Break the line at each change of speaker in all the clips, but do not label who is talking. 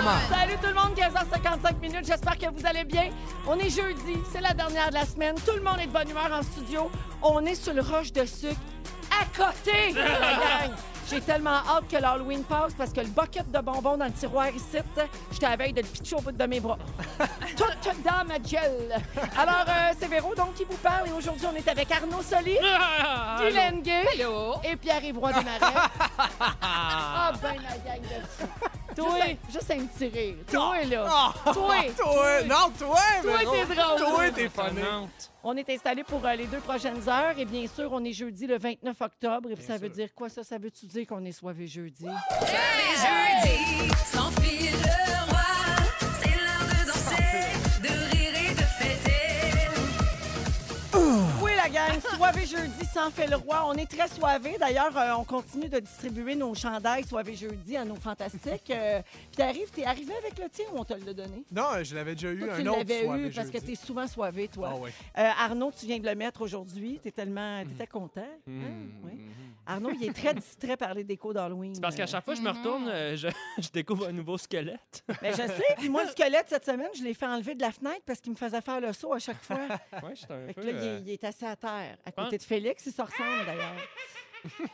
Salut tout le monde, 15h55 minutes. J'espère que vous allez bien. On est jeudi, c'est la dernière de la semaine. Tout le monde est de bonne humeur en studio. On est sur le roche de sucre à côté de la gang. J'ai tellement hâte que l'Halloween passe parce que le bucket de bonbons dans le tiroir ici, j'étais à veille de le pitcher au bout de mes bras. Toute dans ma gueule. Alors, euh, c'est Véro donc qui vous parle et aujourd'hui, on est avec Arnaud Soli, Guylaine Gay et Pierre-Yves Roy Desmarais. Ah, ben la gang de Toi, juste un petit rire. Toi, là.
Oh,
Toi.
toi! Non, toi!
Toi, t'es drôle.
Toi, t'es funny.
On est installé pour euh, les deux prochaines heures et bien sûr, on est jeudi le 29 octobre. Et puis ça veut dire quoi ça? Ça veut-tu dire qu'on est soivé jeudi?
Les jeudis, sans fil
gang, soivé jeudi sans fait le roi. On est très soivé. D'ailleurs, euh, on continue de distribuer nos chandails soivé jeudi à nos fantastiques. Euh, puis t'arrives, t'es arrivé avec le tien ou on te l'a donné?
Non, je l'avais déjà eu
Toi,
un
tu
autre
l'avais eu parce que t'es souvent soivé, toi.
Ah oui.
Euh, Arnaud, tu viens de le mettre aujourd'hui. T'es tellement...
Mm.
T'étais content? hein? Oui. Arnaud, il est très distrait par les décos d'Halloween.
C'est parce qu'à chaque fois que je me retourne, euh, je, je découvre un nouveau squelette.
Mais je sais. Puis moi, le squelette, cette semaine, je l'ai fait enlever de la fenêtre parce qu'il me faisait faire le saut à chaque fois.
Ouais, j'étais un
Fait
peu.
là, il est,
euh,
il est assis à terre, à
pense-
côté de Félix. Il se ressemble, d'ailleurs.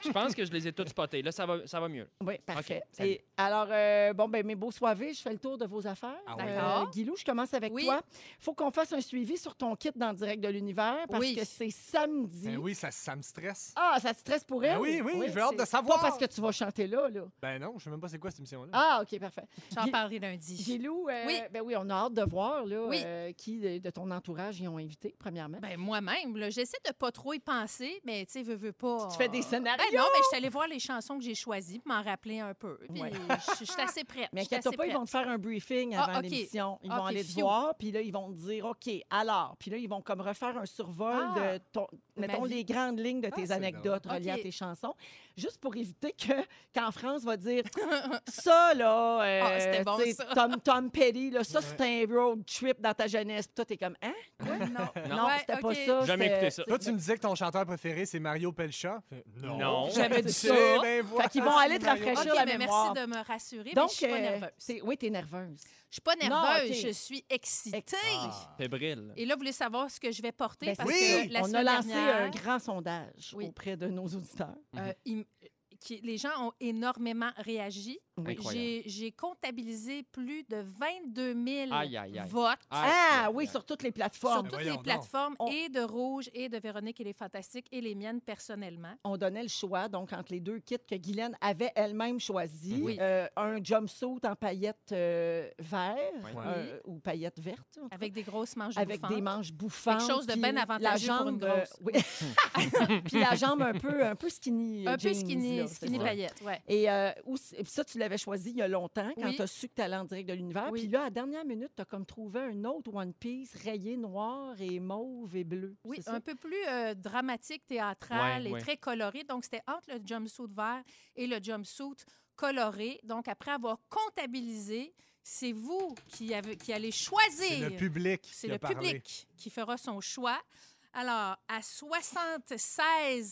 Je pense que je les ai tous spotés. Là, ça va, ça va mieux.
Oui, parfait. Et alors, euh, bon, ben mes beaux soivés, je fais le tour de vos affaires.
Ah oui.
Euh,
D'accord.
Guilou, je commence avec
Oui.
toi. faut qu'on fasse un suivi sur ton kit dans Direct de l'Univers parce
Oui.
que c'est samedi.
Ben oui, ça, ça me stresse.
Ah, ça te stresse pour
Ben
elle?
oui, oui, j'ai hâte de savoir.
Pas parce que tu vas chanter là, là.
Ben non, je sais même pas c'est quoi cette émission-là.
Ah, OK, parfait.
J'en parlerai lundi.
Gilou, euh,
Oui.
ben oui, on a hâte de voir là,
Oui.
euh, qui de, de ton entourage y ont invité, premièrement.
Ben, moi-même, là, j'essaie de pas trop y penser, mais tu sais, veux, veux pas.
tu fais des
Ben non, mais je suis allée voir les chansons que j'ai choisies pour m'en rappeler un peu. Puis
Ouais.
je je suis assez prête.
Mais
assez
pas, ils vont
prête.
te faire un briefing
Ah,
avant l'émission. Ils
OK,
vont aller te voir, puis là, ils vont te dire, OK, alors. Puis là, ils vont comme refaire un survol
Ah,
de, ton, mettons, les grandes lignes de
Ah,
tes anecdotes reliées à tes chansons, juste pour éviter que, quand France va dire, ça, là, euh,
Ah, c'était bon, ça.
Tom, Tom Petty, là, ça, c'est un road trip dans ta jeunesse. Puis toi, t'es comme, hein? Quoi?
Non.
Non,
Ouais,
c'était pas
OK.
ça.
Jamais écouté ça.
Toi, tu me disais que ton chanteur préféré, c'est Mario Pelcha.
Non.
J'avais dit
C'est
ça.
ça.
ben voilà,
Fait qu'ils vont aller te rafraîchir
OK,
la
mais
mémoire.
merci de me rassurer, mais
Donc,
je suis pas
euh,
nerveuse.
t'es- oui, t'es nerveuse.
Je suis pas
Non,
nerveuse, je suis excitée.
Excitée.
Fébrile.
Et là, vous voulez savoir ce que je vais porter?
Ben,
parce
oui,
que la
on a
semaine
lancé
dernière,
un grand sondage
Oui.
auprès de nos auditeurs.
euh, it, qui- les gens ont énormément réagi. J'ai comptabilisé plus de 22 000
Aïe, aïe, aïe.
votes
Ah oui, sur toutes les
sur
plateformes.
toutes
voyons
les plateformes,
On-
et de Rouge, et de Véronique et les Fantastiques, et les miennes personnellement.
On donnait le choix, donc, entre les deux kits que Guylaine avait elle-même choisi.
Oui.
Euh, un jumpsuit en paillettes euh, vert
Oui.
euh, ou paillettes vertes.
Avec des grosses manches
avec
bouffantes.
des manches bouffantes.
Quelque chose de bien
la
avantageux pour une
jambe, euh,
grosse.
oui. puis la jambe un peu, un peu skinny.
Un peu skinny, skinny paillettes, ouais.
Et, euh, aussi- et puis ça, tu l'avais choisi il y a longtemps, quand
Oui.
tu as su que tu allais en direct de l'univers.
Oui.
Puis là, à la dernière minute, tu as comme trouvé un autre One Piece rayé noir et mauve et bleu.
Oui,
c'est ça?
un peu plus euh, dramatique, théâtral
Ouais,
et
ouais.
très coloré. Donc, c'était entre le jumpsuit vert et le jumpsuit coloré. Donc, après avoir comptabilisé, c'est vous qui, avez, qui allez choisir.
C'est le public.
C'est
qui a
le
parlé.
public qui fera son choix. Alors, à 76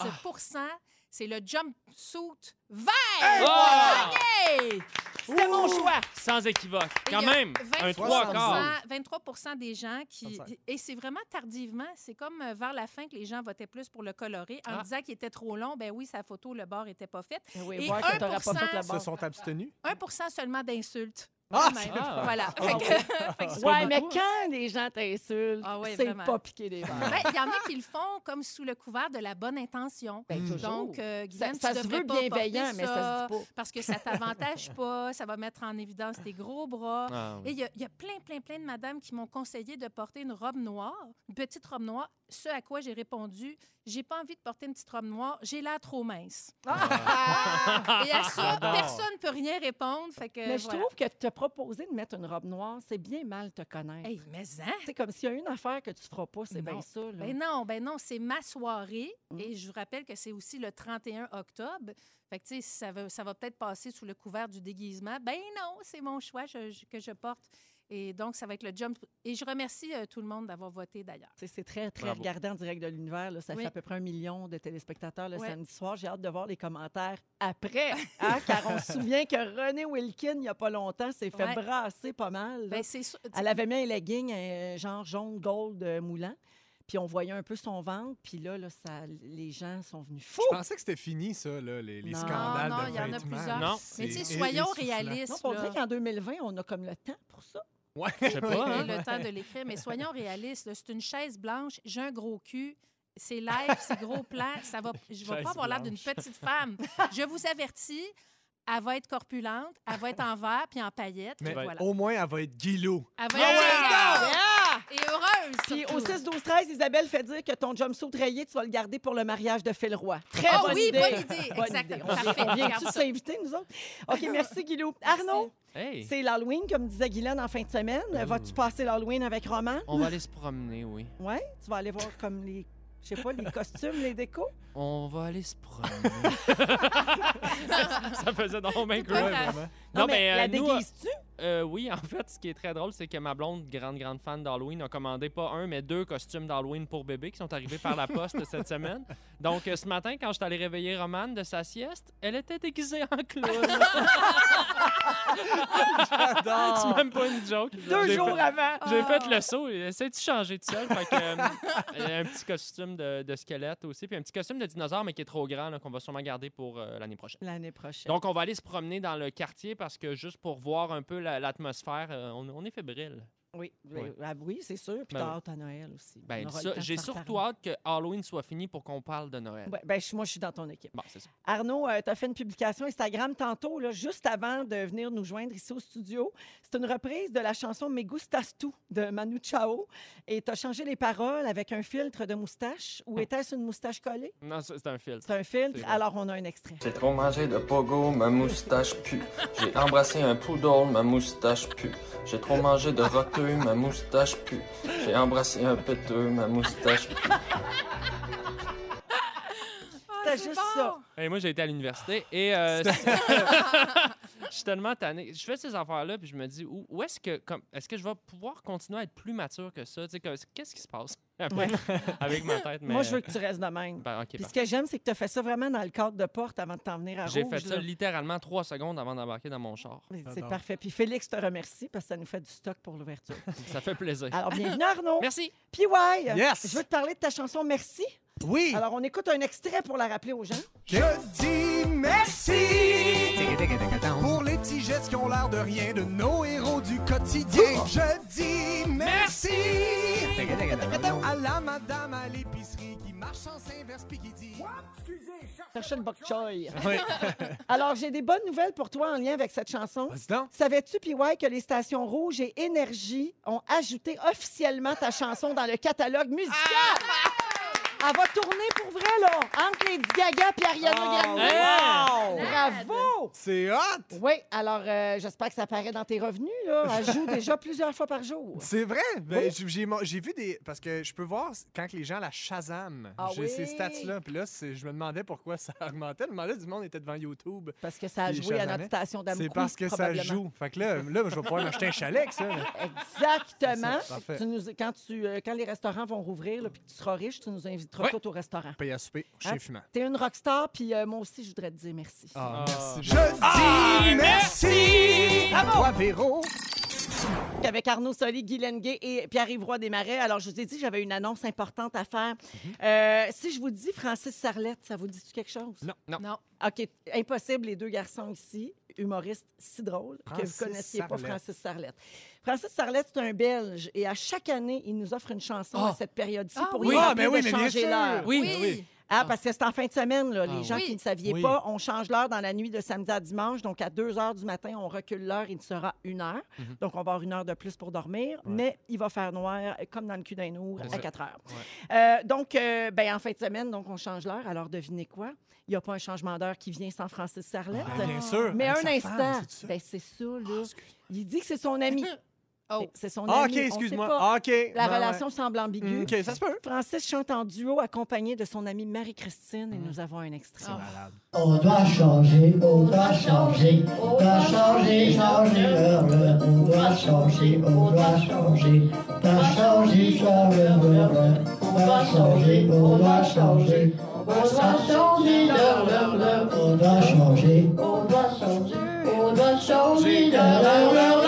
c'est le jumpsuit vert. Hey!
C'était mon choix!
Sans équivoque. Quand même, un
23
trois quarts.
23 des gens qui.
35.
Et c'est vraiment tardivement. C'est comme euh, vers la fin que les gens votaient plus pour le coloré. En
Ah.
disant qu'il était trop long, ben oui, sa photo, le bord était pas fait.
Oui,
Et
voir que t'auras pas
1%
fait
Se sont abstenus.
1 seulement d'insultes.
Ah!
Même.
Ah.
Voilà.
Ah
Fait que- fait que c'est
Ouais, mais quand les gens t'insultent,
Ah ouais,
c'est
vraiment.
pas piquer des verres.
Ben, Il y en a qui le font comme sous le couvert de la bonne intention.
Ben, toujours.
Donc, euh,
ça,
Guylaine,
ça
tu
se
devrais
veut
pas
bienveillant,
porter
mais ça se dit pas.
Parce que ça t'avantage pas, ça va mettre en évidence tes gros bras.
Ah, oui.
Et il y, a- il y a plein, plein, plein de madames qui m'ont conseillé de porter une robe noire, une petite robe noire, ce à quoi j'ai répondu j'ai pas envie de porter une petite robe noire, j'ai l'air trop mince. Et à ça, personne ne peut rien répondre. Fait que,
Mais je
voilà.
trouve que te proposer de mettre une robe noire, c'est bien mal te connaître.
Hey, mais hein?
C'est comme s'il y a une affaire que tu feras pas, c'est bien ça. Là.
Ben non, ben non, c'est ma soirée.
Mm.
Et je vous rappelle que c'est aussi le 31 octobre. Fait que, tu sais, ça va, ça va peut-être passer sous le couvert du déguisement. Ben non, c'est mon choix je- je- que je porte. Et donc, ça va être le jump. Et je remercie euh, tout le monde d'avoir voté d'ailleurs.
C'est très, très
Bravo.
regardé en direct de l'univers. Ça
Oui.
fait à peu près un million de téléspectateurs le samedi soir. J'ai hâte de voir les commentaires après. hein, car on se souvient que René Wilkin, il n'y a pas longtemps, s'est fait
Ouais.
brasser pas mal.
Ben, sûr-
Elle avait mis un legging euh, genre jaune gold euh, moulant. Puis on voyait un peu son ventre. Puis là, là ça, les gens sont venus fous.
Je pensais que c'était fini, ça, là, les, les
Non.
scandales
Non, non, il y en a plusieurs.
Non.
Mais tu sais, soyons réalistes.
Non, on dirait qu'en 2020, on a comme le temps pour ça.
Ouais.
Je sais pas, hein?
le temps de l'écrire, mais soyons réalistes. C'est une chaise blanche, j'ai un gros cul. C'est live, c'est gros plan. Ça va, je ne vais pas avoir l'air d'une petite femme. Je vous avertis, elle va être corpulente, elle va être en verre puis en paillettes.
Mais
voilà.
au moins, elle va être guilou.
Elle va
Ah
être et heureuse.
Puis
surtout.
au 6 12 13 Isabelle fait dire que ton jumpsuit rayé, tu vas le garder pour le mariage de Phil Roy. Très
Oh
bonne
oui,
idée.
bonne idée.
Bonne
Exactement.
idée.
Parfait.
On vient
Garde
de
ça.
s'inviter, nous autres? OK, merci, Guilou. Arnaud,
Hey,
c'est l'Halloween, comme disait Guylaine en fin de semaine. Vas-tu passer l'Halloween avec Roman?
on va aller se promener, oui.
Oui? Tu vas aller voir comme les, je sais pas, les costumes, les décos?
On va aller se promener. ça faisait donc bien
C'est
Non, mais, euh,
la
nous,
déguises-tu?
Euh, oui, en fait, ce qui est très drôle, c'est que ma blonde, grande, grande fan d'Halloween, a commandé pas un, mais deux costumes d'Halloween pour bébé qui sont arrivés par la poste cette semaine. Donc, euh, ce matin, quand je suis allé réveiller Romane de sa sieste, elle était déguisée en clown. c'est même pas une joke.
Deux jours
fait-
avant.
J'ai fait le saut. Essaie-tu de changer de seul? Fait que, euh, un petit costume de, de squelette aussi, puis un petit costume de dinosaure, mais qui est trop grand, qu'on va sûrement garder pour euh, l'année prochaine.
L'année prochaine.
Donc, on va aller se promener dans le quartier parce que juste pour voir un peu la- l'atmosphère, euh, on est fébrile.
Oui, ah oui, c'est sûr. Puis
Ben
t'as hâte à Noël aussi.
Ben, j'ai surtout hâte que Halloween soit fini pour qu'on parle de Noël.
Ouais, ben, moi, je suis dans ton équipe.
Bon, c'est ça.
Arnaud, tu as fait une publication Instagram tantôt, là, juste avant de venir nous joindre ici au studio. C'est une reprise de la chanson Me Gustas Tu de Manu Chao. Et tu as changé les paroles avec un filtre de moustache. Ou était-ce une moustache collée?
Non, c'est un filtre.
C'est un filtre. Alors, on a un extrait.
J'ai trop mangé de pogo, ma moustache pue. J'ai embrassé un poodle, ma moustache pue. J'ai trop mangé de roteux, ma moustache pue. J'ai embrassé un péteux, ma moustache pue.
C'était juste ça.
Et moi, j'ai été à l'université et euh, je suis tellement tanné. Je fais ces affaires-là puis je me dis, où, où est-ce que, comme, est-ce que je vais pouvoir continuer à être plus mature que ça? Tu sais, que- Qu'est-ce qui se passe avec, avec ma tête?
Moi, je veux que tu restes de même.
Ben,
Puis ce que j'aime, c'est que tu as fait ça vraiment dans le cadre de porte avant de t'en venir à
J'ai fait ça
là.
littéralement trois secondes avant d'embarquer dans mon char.
C'est parfait. Puis Félix te remercie parce que ça nous fait du stock pour l'ouverture.
Ça fait plaisir.
Alors, bienvenue Arnaud.
Merci.
Puis ouais,
Yes.
je veux te parler de ta chanson Merci.
Oui.
Alors, on écoute un extrait pour la rappeler aux gens.
Je dis merci pour les petits gestes qui ont l'air de rien de nos héros du quotidien. Je dis merci à la madame à l'épicerie qui marche en inverse puis qui dit
le bok choy.
Oui.
Alors, j'ai des bonnes nouvelles pour toi en lien avec cette chanson.
Vas-y donc.
Savais-tu, PY, que les stations Rouge et Énergie ont ajouté officiellement ta chanson dans le catalogue musical? Elle va tourner pour vrai, là, entre Lady Gaga et Ariana
Oh,
Grande.
wow!
Bravo!
C'est hot.
Oui, alors euh, j'espère que ça paraît dans tes revenus. Là. Elle joue déjà plusieurs fois par jour.
C'est vrai? Ben,
Oui.
j'ai- vu des. Parce que je peux voir quand les gens la Shazam.
Ah
J'ai ces stats-là. Puis là, c'est- je me demandais pourquoi ça augmentait. Je me demandais du monde était devant YouTube.
Parce que ça a joué à
Shazamais.
notre station d'amour.
C'est parce que ça joue. Fait que là, là je vais pouvoir m'acheter un chalet avec ça. là.
Exactement.
C'est ça, parfait.
Tu nous, quand, tu, euh, quand les restaurants vont rouvrir puis que tu seras riche, tu nous inviteras
Ouais.
tous au restaurant.
Paye à souper chez
Hein?
Fumant.
T'es une rockstar, puis euh, moi aussi, je voudrais te dire merci.
Ah,
Ah.
merci. Je dis merci. À toi, Véro.
Avec Arnaud Soli, Guy Lenguet et Pierre-Yves Roy Desmarais. Alors, je vous ai dit, j'avais une annonce importante à faire. Euh, si je vous dis Francis Sarlette, ça vous dit quelque chose?
Non.
Non.
Non.
OK, impossible, les deux garçons ici, humoristes si drôles, que
Francis
vous connaissiez pas. Francis Sarlette. Francis Sarlette, c'est un Belge et à chaque année, il nous offre une chanson
Ah.
à cette période-ci
Ah
pour
oui.
lui
Ah,
rappeler
ben oui,
de
mais bien
changer
sûr.
l'heure.
Oui.
Oui.
Ah, parce que c'est en fin de semaine, là.
Ah,
les gens
oui.
qui ne saviez
Oui.
pas, on change l'heure dans la nuit de samedi à dimanche. Donc, à 2 heures du matin, on recule l'heure. Il sera une heure.
Mhm.
Donc, on va avoir une heure de plus pour dormir. Mais il va faire noir, euh, comme dans le cul d'un ours,
C'est
à
ça.
4 heures. Euh, donc, euh, ben, en fin de semaine, donc, on change l'heure. Alors, devinez quoi? Il n'y a pas un changement d'heure qui vient sans Francis Sarlette.
Ah, bien sûr.
Mais
Avec
un
sa
instant,
femme, c'est ça?
ben, c'est ça, là.
Ah,
il dit que c'est son ami.
Oh.
C'est son
Ah,
ami.
OK,
On sait
excuse-moi.
pas.
Ah, OK.
La
Ouais,
relation semble ambiguë.
Mm, OK, ça se peut.
Francis chante en duo accompagné de son amie Marie-Christine
Mm.
et nous avons un extrait.
On doit changer, on doit changer, on doit changer, changer l'heure, l'heure. On doit changer, on doit changer, on doit changer, changer l'heure, l'heure. On doit changer, on doit changer, on doit changer l'heure, l'heure, l'heure. On doit changer, on doit changer, on doit changer l'heure, l'heure, l'heure, l'heure.
Voyons,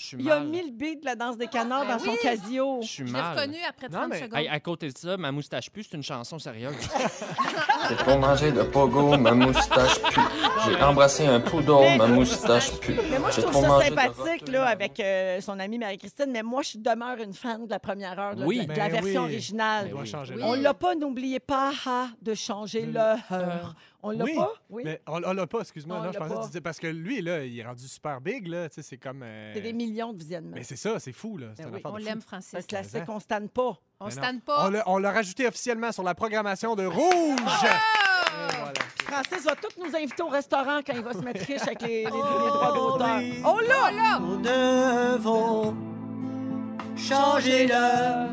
je suis
Il a
mal.
mis le beat de la danse des canards
Ben
dans son casio.
Je suis
Je l'ai
mal.
reconnu après
Non,
30
mais-
secondes.
Hey, à côté de ça, ma moustache pue, c'est une chanson sérieuse.
J'ai trop mangé de pogo, ma moustache pue. J'ai embrassé un poodle, ma moustache pue.
Mais moi, je
J'ai
trouve
trop
ça
mangé de
sympathique là,
ma
avec euh, son amie Marie-Christine, mais moi, je demeure une fan de la première heure, là,
Oui.
de, la- de la
Ben
version
oui.
originale.
On l'heure.
On l'a pas, n'oubliez pas ah, de changer
Mm.
l'heure. On l'a
Oui,
pas? Oui.
Mais on, on l'a pas, excuse-moi.
On
Non, je pensais que tu disais parce que lui, là, il est rendu super big, là. Tu sais, c'est comme. euh,
C'est des millions de visionnements.
Mais c'est ça, c'est fou, là. C'est
Ben oui.
On
de fou.
l'aime, Francis.
Un classique, on stanne pas.
On tanne
On
pas.
l'a- On l'a rajouté officiellement sur la programmation de Rouge. Voilà.
Francis va tous nous inviter au restaurant quand il va se mettre riche avec les, les- les droits d'auteur. Oh là! là!
Nous devons changer l'heure,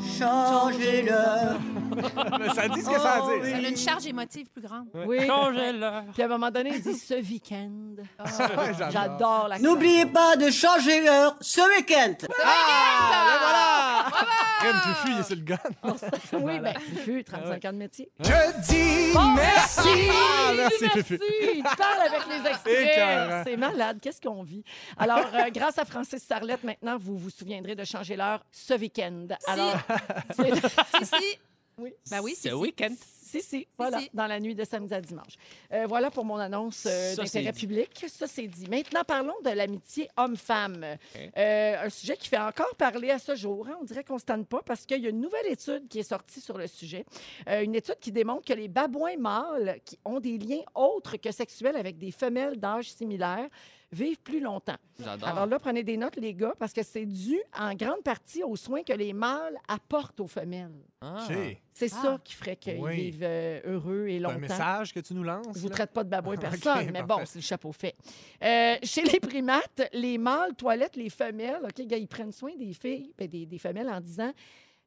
changer l'heure.
Mais ça dit ce que ça a à
Ça a une charge émotive plus grande.
Oui.
Changez l'heure.
Puis à un moment donné, il dit ce week-end.
Ouais,
J'adore la
N'oubliez pas de changer l'heure ce week-end.
Ah, le voilà! Crème Fufu, il est sur le gun.
Oui, bien, Fufu, 35 ans de métier.
Je dis merci.
Ah, merci, Fufu.
Il parle avec les.
Écœurant.
C'est malade. Qu'est-ce qu'on vit? Alors, euh, grâce à Francis Sarlette, maintenant, vous vous souviendrez de changer l'heure ce week-end. Alors, c'est-
Si, si.
oui.
Ben oui, c'est
Ce
si.
week-end.
Si, si, voilà,
si.
dans la nuit de samedi à dimanche. Euh, voilà pour mon annonce euh, d'intérêt public. Ça, c'est dit. Maintenant, parlons de l'amitié homme-femme.
OK.
Euh, un sujet qui fait encore parler à ce jour. hein. On dirait qu'on ne se tanne pas parce qu'il y a une nouvelle étude qui est sortie sur le sujet. Euh, une étude qui démontre que les babouins mâles qui ont des liens autres que sexuels avec des femelles d'âge similaire vivent plus longtemps.
J'adore.
Alors là, prenez des notes, les gars, parce que c'est dû en grande partie aux soins que les mâles apportent aux femelles.
Ah.
C'est
Ah.
ça qui ferait qu'ils
Oui.
vivent euh, heureux et
C'est
longtemps.
un message que tu nous lances.
Je vous
là?
traite pas de babouin personne, mais bon, c'est le chapeau fait. Euh, chez les primates, les mâles toilettent les femelles. OK, gars, ils prennent soin des filles, ben, des, des femelles en disant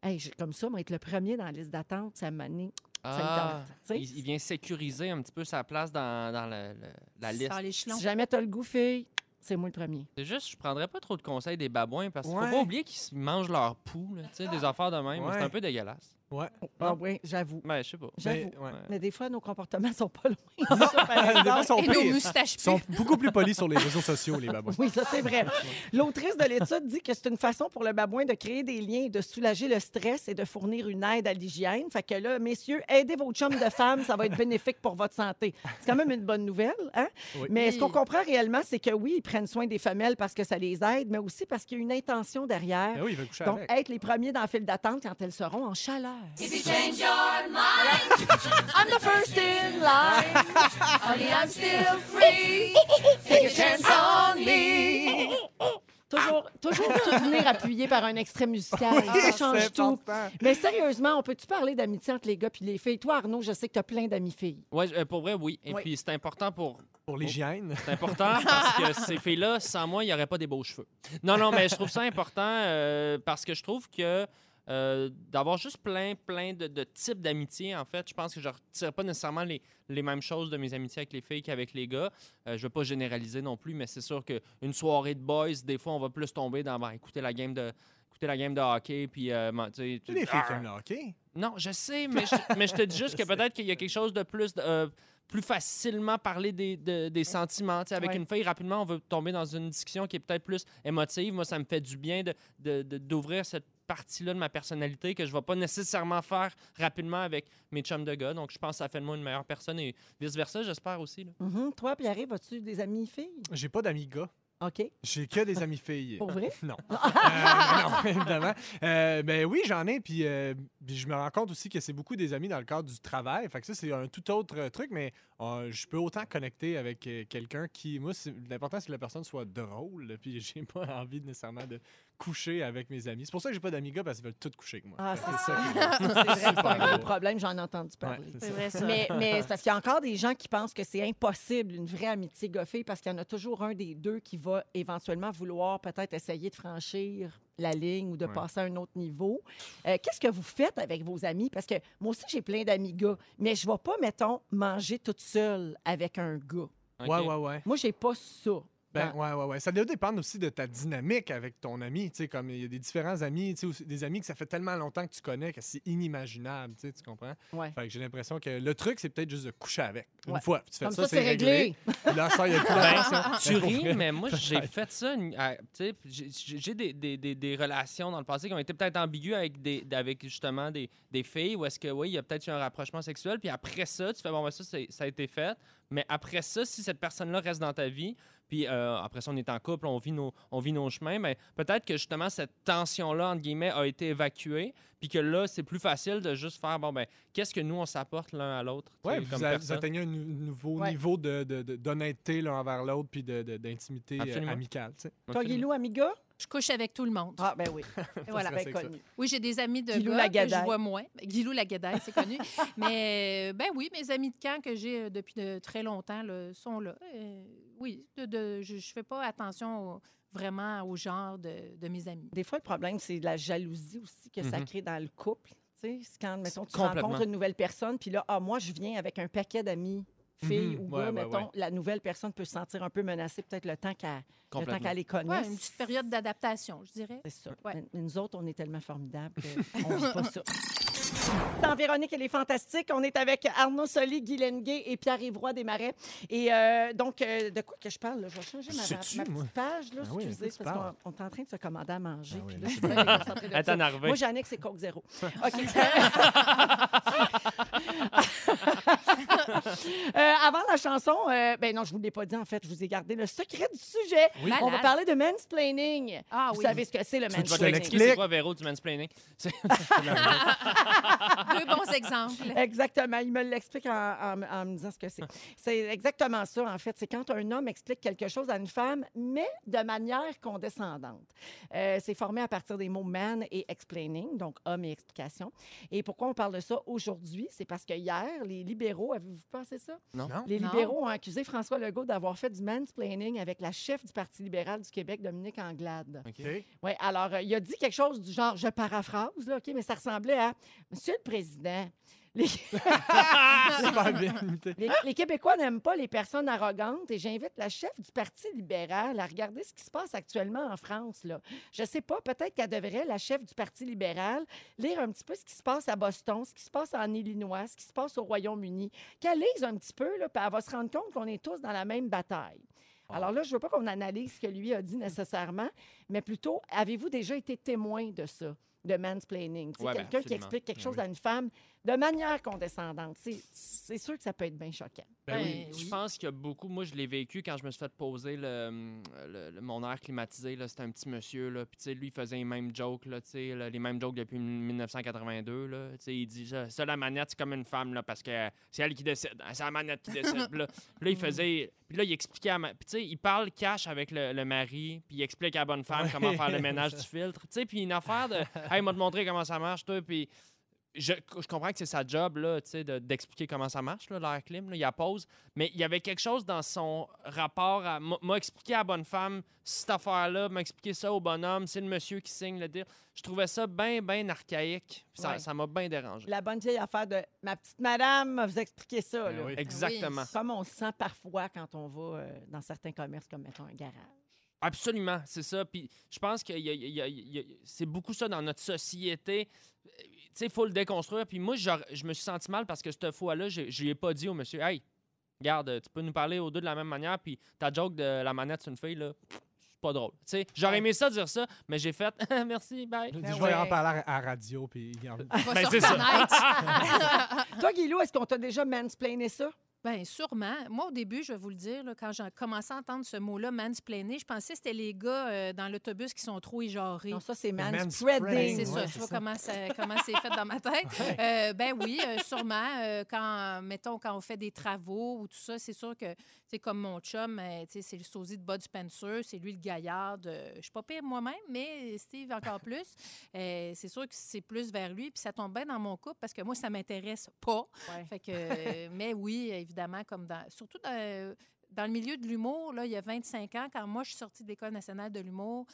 Hey, comme ça, moi, être le premier dans la liste d'attente, ça m'a donné. Ça me
Ah.
tu
il, il vient sécuriser un petit peu sa place dans, dans le- le- la liste.
Si jamais t'as le goût, fille, c'est moi le premier.
C'est juste, je prendrais pas trop de conseils des babouins parce qu'il
Ouais.
faut pas oublier qu'ils se mangent leur poux, là, tu des affaires de même.
Ouais.
C'est un peu dégueulasse.
Ouais.
Ah oui, j'avoue.
Ben, je sais pas.
J'avoue.
Mais, ouais.
Mais des fois, nos comportements sont pas loin. de ça, par
Des fois,
exemple.
ils sont
Et nos
pires.
moustaches
Ils sont beaucoup plus polis sur les réseaux sociaux, les babous.
Oui, ça c'est vrai. L'autrice de l'étude dit que c'est une façon pour le babouin de créer des liens et de soulager le stress et de fournir une aide à l'hygiène. Fait que là, messieurs, aidez vos chums de femmes, ça va être bénéfique pour votre santé. C'est quand même une bonne nouvelle, hein?
Oui.
Mais ce qu'on comprend réellement, c'est que oui, ils prennent soin des femelles parce que ça les aide, mais aussi parce qu'il y a une intention derrière.
Ben oui, il va coucher
Donc,
avec.
être les premiers dans la file d'attente quand elles seront en chaleur.
If you change your mind,
I'm the first in line.
honey, I'm still free. Take a chance on me.
Toujours, toujours tout venir appuyé par un extrait musical. ça change tout.
important.
Mais sérieusement, on peut-tu parler d'amitié entre les gars puis les filles? Toi, Arnaud, je sais que tu as plein d'amis filles.
Ouais, euh, pour vrai, oui. Et
Oui.
puis, c'est important pour.
Pour l'hygiène.
C'est important parce que ces filles-là, sans moi, il n'y aurait pas des beaux cheveux. Non, non, mais je trouve ça important euh, parce que je trouve que euh, d'avoir juste plein, plein de, de types d'amitié, en fait, je pense que je ne retire pas nécessairement les, les mêmes choses de mes amitiés avec les filles qu'avec les gars. Euh, je ne veux pas généraliser non plus, mais c'est sûr qu'une soirée de boys, des fois, on va plus tomber dans ben, écouter la game de écouter la game de hockey puis euh, tu
les filles qui aiment le hockey.
Non, je sais, mais je, mais je te dis juste que peut-être qu'il y a quelque chose de plus. de, plus facilement parler des, de- des sentiments. Tu sais, avec
Ouais.
une fille, rapidement, on veut tomber dans une discussion qui est peut-être plus émotive. Moi, ça me fait du bien de- de- de- d'ouvrir cette partie-là de ma personnalité que je ne vais pas nécessairement faire rapidement avec mes chums de gars. Donc, je pense que ça fait de moi une meilleure personne et vice-versa, j'espère aussi. là.
Mhm. Toi, Pierre, as-tu des amis filles?
J'ai pas d'amis gars.
OK.
J'ai que des amis filles.
Pour vrai?
Non. Euh, non, évidemment. Euh, ben oui, j'en ai, puis, euh, puis je me rends compte aussi que c'est beaucoup des amis dans le cadre du travail. Fait que ça, c'est un tout autre euh, truc, mais euh, je peux autant connecter avec quelqu'un qui. Moi, l'important, c'est que la personne soit drôle, puis j'ai pas envie nécessairement de coucher avec mes amis. C'est pour ça que j'ai pas d'amis gars, parce qu'ils veulent tous coucher avec moi.
Ah, c'est
que
ça. c'est vrai, c'est pas un gros problème, j'en ai entendu parler.
c'est
vrai, ça.
Mais, mais c'est parce qu'il y a encore des gens qui pensent que c'est impossible, une vraie amitié goffée, parce qu'il y en a toujours un des deux qui va éventuellement vouloir peut-être essayer de franchir la ligne ou de
Ouais.
passer à un autre niveau. Euh, Qu'est-ce que vous faites avec vos amis? Parce que moi aussi, j'ai plein d'amis gars, mais je ne vais pas, mettons, manger toute seule avec un gars.
Ouais, ouais, ouais.
Moi, j'ai pas ça.
Ben, ouais, ouais, ouais. Ça doit dépendre aussi de ta dynamique avec ton ami. Tu sais, comme il y a des différents amis, tu sais, des amis que ça fait tellement longtemps que tu connais que c'est inimaginable, tu sais, tu comprends?
Ouais.
Fait que j'ai l'impression que le truc, c'est peut-être juste de coucher avec. Une
Ouais.
fois, puis tu fais
Comme
ça,
ça, c'est réglé.
Puis là, ça, il y a plus
Ben, tu ris, mais moi, j'ai fait ça. une- à- tu sais, puis j'ai- des, des, des, des relations dans le passé qui ont été peut-être ambiguës avec, des, avec justement des, des filles où est-ce que, oui, il y a peut-être eu un rapprochement sexuel. Puis après ça, tu fais, bon, ben, ça, ça a été fait. Mais après ça, si cette personne-là reste dans ta vie, puis euh, après ça, on est en couple, on vit nos, on vit nos chemins, mais peut-être que justement, cette tension-là, entre guillemets, a été évacuée. Puis que là, c'est plus facile de juste faire, bon, ben, qu'est-ce que nous, on s'apporte l'un à l'autre? sais,
vous, vous atteignez un nou- nouveau
Ouais.
niveau de- de- de- d'honnêteté l'un envers l'autre puis de- de- d'intimité euh, amicale.
Toi. Guilou, amiga?
Je couche avec tout le monde.
Ah, ben oui.
Et voilà.
ça.
connu.
Oui, j'ai des amis de
Guilou
gars que je vois moins. Guilou Lagadaille, c'est connu. Mais euh, ben oui, mes amis de camp que j'ai euh, depuis de très longtemps là, sont là. Euh, oui, de, de- je ne fais pas attention au- vraiment au genre de, de mes amis.
Des fois, le problème, c'est la jalousie aussi que ça
Mhm.
crée dans le couple. Tu sais, quand, mettons, tu rencontres une nouvelle personne, puis là, ah, moi, je viens avec un paquet d'amis, filles
Mhm.
ou
Ouais,
gars,
ouais,
mettons,
ouais.
la nouvelle personne peut se sentir un peu menacée, peut-être le temps qu'elle qu'elle les
Ouais,
connaisse.
une petite période d'adaptation, je dirais.
C'est ça.
Ouais.
Mais- mais nous autres, on est tellement formidables qu'on ne vit pas ça. Dans Véronique, elle est fantastique. On est avec Arnaud Soli, Guy Lenguet et Pierre-Yves Roy Desmarais. Et euh, donc, euh, de quoi que je parle? là? Je vais changer ma,
Sais-tu,
ma petite page. Là,
Ah oui,
excusez,
tu
parce
parles?
qu'on on est en train de se commander à manger.
Ah oui,
puis
là,
là, je suis bien concentrée de
Elle est
ça.
énervée.
Moi, Jannick, c'est Coke Zéro. OK. Euh, avant la chanson, euh, ben non, je ne vous l'ai pas dit, en fait. Je vous ai gardé le secret du sujet.
Oui.
On va parler de mansplaining.
Ah
vous
oui.
savez ce que c'est, le
Tu vas
mansplaining?
t'expliquer c'est quoi, Véro, du mansplaining?
Deux bons exemples.
Exactement. Il me l'explique en, en- en me disant ce que c'est. C'est exactement ça, en fait. C'est quand un homme explique quelque chose à une femme, mais de manière condescendante. Euh, c'est formé à partir des mots man et explaining, donc homme et explication. Et pourquoi on parle de ça aujourd'hui? C'est parce que hier, les libéraux, avez-vous pensé ça?
Non?
Les
Non.
libéraux ont accusé François Legault d'avoir fait du mansplaining avec la chef du Parti libéral du Québec, Dominique Anglade.
OK.
Oui, alors, euh, il a dit quelque chose du genre, je paraphrase, là, OK, mais ça ressemblait à Monsieur le Président. Les, Québécois n'aiment pas les personnes arrogantes et j'invite la chef du Parti libéral à regarder ce qui se passe actuellement en France. Là. Je sais pas, peut-être qu'elle devrait, la chef du Parti libéral, lire un petit peu ce qui se passe à Boston, ce qui se passe en Illinois, ce qui se passe au Royaume-Uni. Qu'elle lise un petit peu, là, puis elle va se rendre compte qu'on est tous dans la même bataille. Alors là, je veux pas qu'on analyse ce que lui a dit nécessairement, mais plutôt, avez-vous déjà été témoin de ça, de mansplaining?
Ouais, ben,
Quelqu'un qui explique quelque
Ben
chose
oui.
à une femme de manière condescendante. C'est- sûr que ça peut être bien choquant.
Ben oui.
Ben,
Je
oui.
pense qu'il y a beaucoup. Moi, je l'ai vécu quand je me suis fait poser le, le- le- mon air climatisé. là, C'était un petit monsieur. Là, puis, tu sais, lui, il faisait les mêmes jokes. Là, tu sais, là, les mêmes jokes depuis 1982. Là, Tu sais, il dit ça, ça, la manette, c'est comme une femme là, parce que c'est elle qui décide. hein, C'est la manette qui décide. Puis là, puis là, il faisait. Puis là, il expliquait. À ma- puis, tu sais, il parle cash avec le, le mari. Puis il explique à la bonne femme
Ouais.
comment faire le ménage du filtre. Tu sais, puis une affaire de. Hey, m'a te montrer comment ça marche, toi. Puis je, je comprends que c'est sa job là, tu sais, de- d'expliquer comment ça marche, l'air clim. Là, il y a pause. Mais il y avait quelque chose dans son rapport à. m'a- M'a expliqué à la bonne femme cette affaire-là, m'a expliqué ça au bonhomme, c'est le monsieur qui signe le deal. Je trouvais ça bien, bien archaïque. Ça
Ouais.
ça m'a bien dérangé.
La bonne vieille affaire de ma petite madame m'a vous expliquer ça.
Ben
là.
oui.
Exactement.
Comme on se sent parfois quand on va euh, dans certains commerces, comme mettons un garage.
Absolument, c'est ça. Puis je pense que c'est beaucoup ça dans notre société. Tu sais, il faut le déconstruire. Puis moi, genre, je me suis senti mal parce que cette fois-là, je lui ai pas dit au monsieur, hey, regarde, tu peux nous parler aux deux de la même manière. Puis ta joke de la manette sur une fille, là, c'est pas drôle. Tu sais, j'aurais aimé ça dire ça, mais j'ai fait, merci, bye.
Je
Ben
vais en parler à, à radio. Puis...
Ben, c'est ça.
Toi, Guilou, est-ce qu'on t'a déjà mansplainé ça?
Bien, sûrement. Moi, au début, je vais vous le dire, là, quand j'ai commencé à entendre ce mot-là, mansplainer, je pensais que c'était les gars euh, dans l'autobus qui sont trop éjarés.
Non, ça, c'est
manspreading.
manspreading.
C'est
ouais,
ça,
c'est
tu vois
ça.
comment ça- comment c'est fait dans ma tête. Euh, ben oui, euh, sûrement. euh, quand, mettons, quand on fait des travaux ou tout ça, c'est sûr que, tu sais, comme mon chum, euh, c'est le sosie de Bud Spencer, c'est lui le gaillard. de- Je suis pas pire moi-même, mais Steve encore plus. Euh, c'est sûr que c'est plus vers lui, puis ça tombe bien dans mon couple parce que moi, ça m'intéresse pas.
Ouais.
Fait que, euh, mais oui, évidemment, comme dans, surtout dans, dans le milieu de l'humour, là, il y a 25 ans, quand moi, je suis sortie de l'École nationale de l'humour,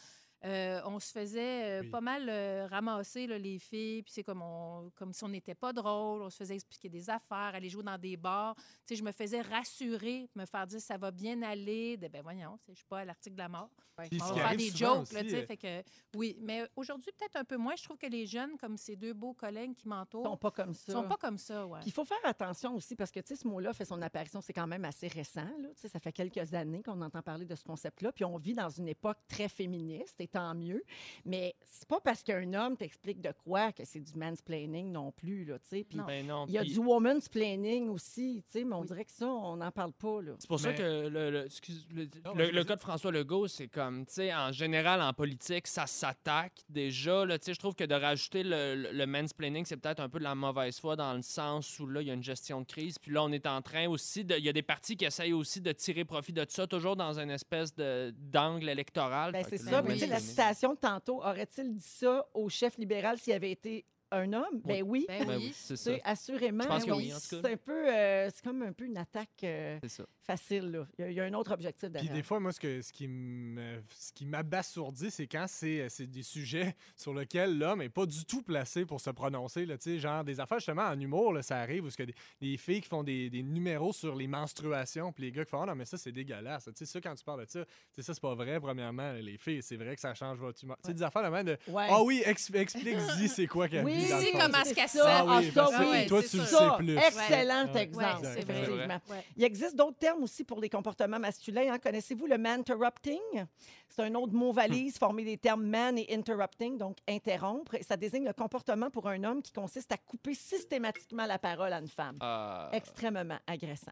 euh, on se faisait euh,
Oui.
pas mal euh, ramasser là, les filles, puis c'est comme, on- comme si on n'était pas drôle, on se faisait expliquer des affaires, aller jouer dans des bars. Tu sais, je me faisais rassurer, me faire dire ça va bien aller. De, ben voyons, je suis pas à l'article de la mort.
Ouais.
Puis
On va faire des jokes, tu sais,
euh,
fait que oui. Mais aujourd'hui, peut-être un peu moins. Je trouve que les jeunes, comme ces deux beaux collègues qui
Ils sont
m'entourent,
pas comme ça.
sont pas comme ça, ouais.
Il faut faire attention aussi parce que tu sais, ce mot-là fait son apparition, c'est quand même assez récent. Là. Tu sais, Ça fait quelques années qu'on entend parler de ce concept-là. Puis on vit dans une époque très féministe, et tant mieux. Mais c'est pas parce qu'un homme t'explique de quoi que c'est du mansplaining non plus. Là, tu sais. Puis.
Ben non.
il y a du woman's planning aussi, tu sais, mais on dirait que ça, on n'en parle pas. Là.
C'est pour ça que le, le- excuse- le-
Non,
le-
vas-y,
le
vas-y.
cas de François Legault, c'est comme, tu sais, en général, en politique, ça s'attaque déjà. là. Tu sais, je trouve que de rajouter le, le, le mansplaining, c'est peut-être un peu de la mauvaise foi dans le sens où là, il y a une gestion de crise. Puis là, on est en train aussi, de- il y a des partis qui essayent aussi de tirer profit de ça, toujours dans une espèce d'angle électoral.
Ben, c'est ça. Mais la citation de tantôt, aurait-il dit ça au chef libéral s'il avait été un homme? Ben oui.
Ben
Ben
oui.
c'est ça.
assurément.
Je pense que
donc,
oui, en tout cas.
C'est un peu, euh, c'est comme un peu une attaque euh,
C'est ça.
facile. Là. Il, y a, il y a un autre objectif
Puis
derrière.
des fois, moi, ce, que, ce qui me- ce qui m'abasourdit, c'est quand c'est c'est des sujets sur lesquels l'homme n'est pas du tout placé pour se prononcer. Là, tu sais, genre des affaires, justement, en humour, là, ça arrive où ce que des, des filles qui font des, des numéros sur les menstruations, puis les gars qui font Ah non, mais ça, c'est dégueulasse. Tu sais, ça, quand tu parles de ça, tu sais, ça, c'est pas vrai, premièrement. Les filles, c'est vrai que ça change votre humeur. Tu sais, des affaires de même de
Ouais.
Ah oui, ex- explique-y, c'est quoi qu'elle
Oui,
le
dis comment se.
Ah,
oui,
ça,
que
oui.
toi,
c'est
tu le sais plus.
Excellent exemple, effectivement. Il existe d'autres termes aussi pour les comportements masculins. hein. Connaissez-vous le man-interrupting? C'est un autre mot valise formé des termes man et interrupting, donc interrompre. Et ça désigne le comportement pour un homme qui consiste à couper systématiquement la parole à une femme.
Euh,
Extrêmement agressant.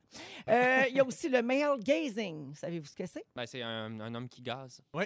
Euh, Il y a aussi le male gazing. Savez-vous ce que c'est?
ben, c'est un, un homme qui gaze.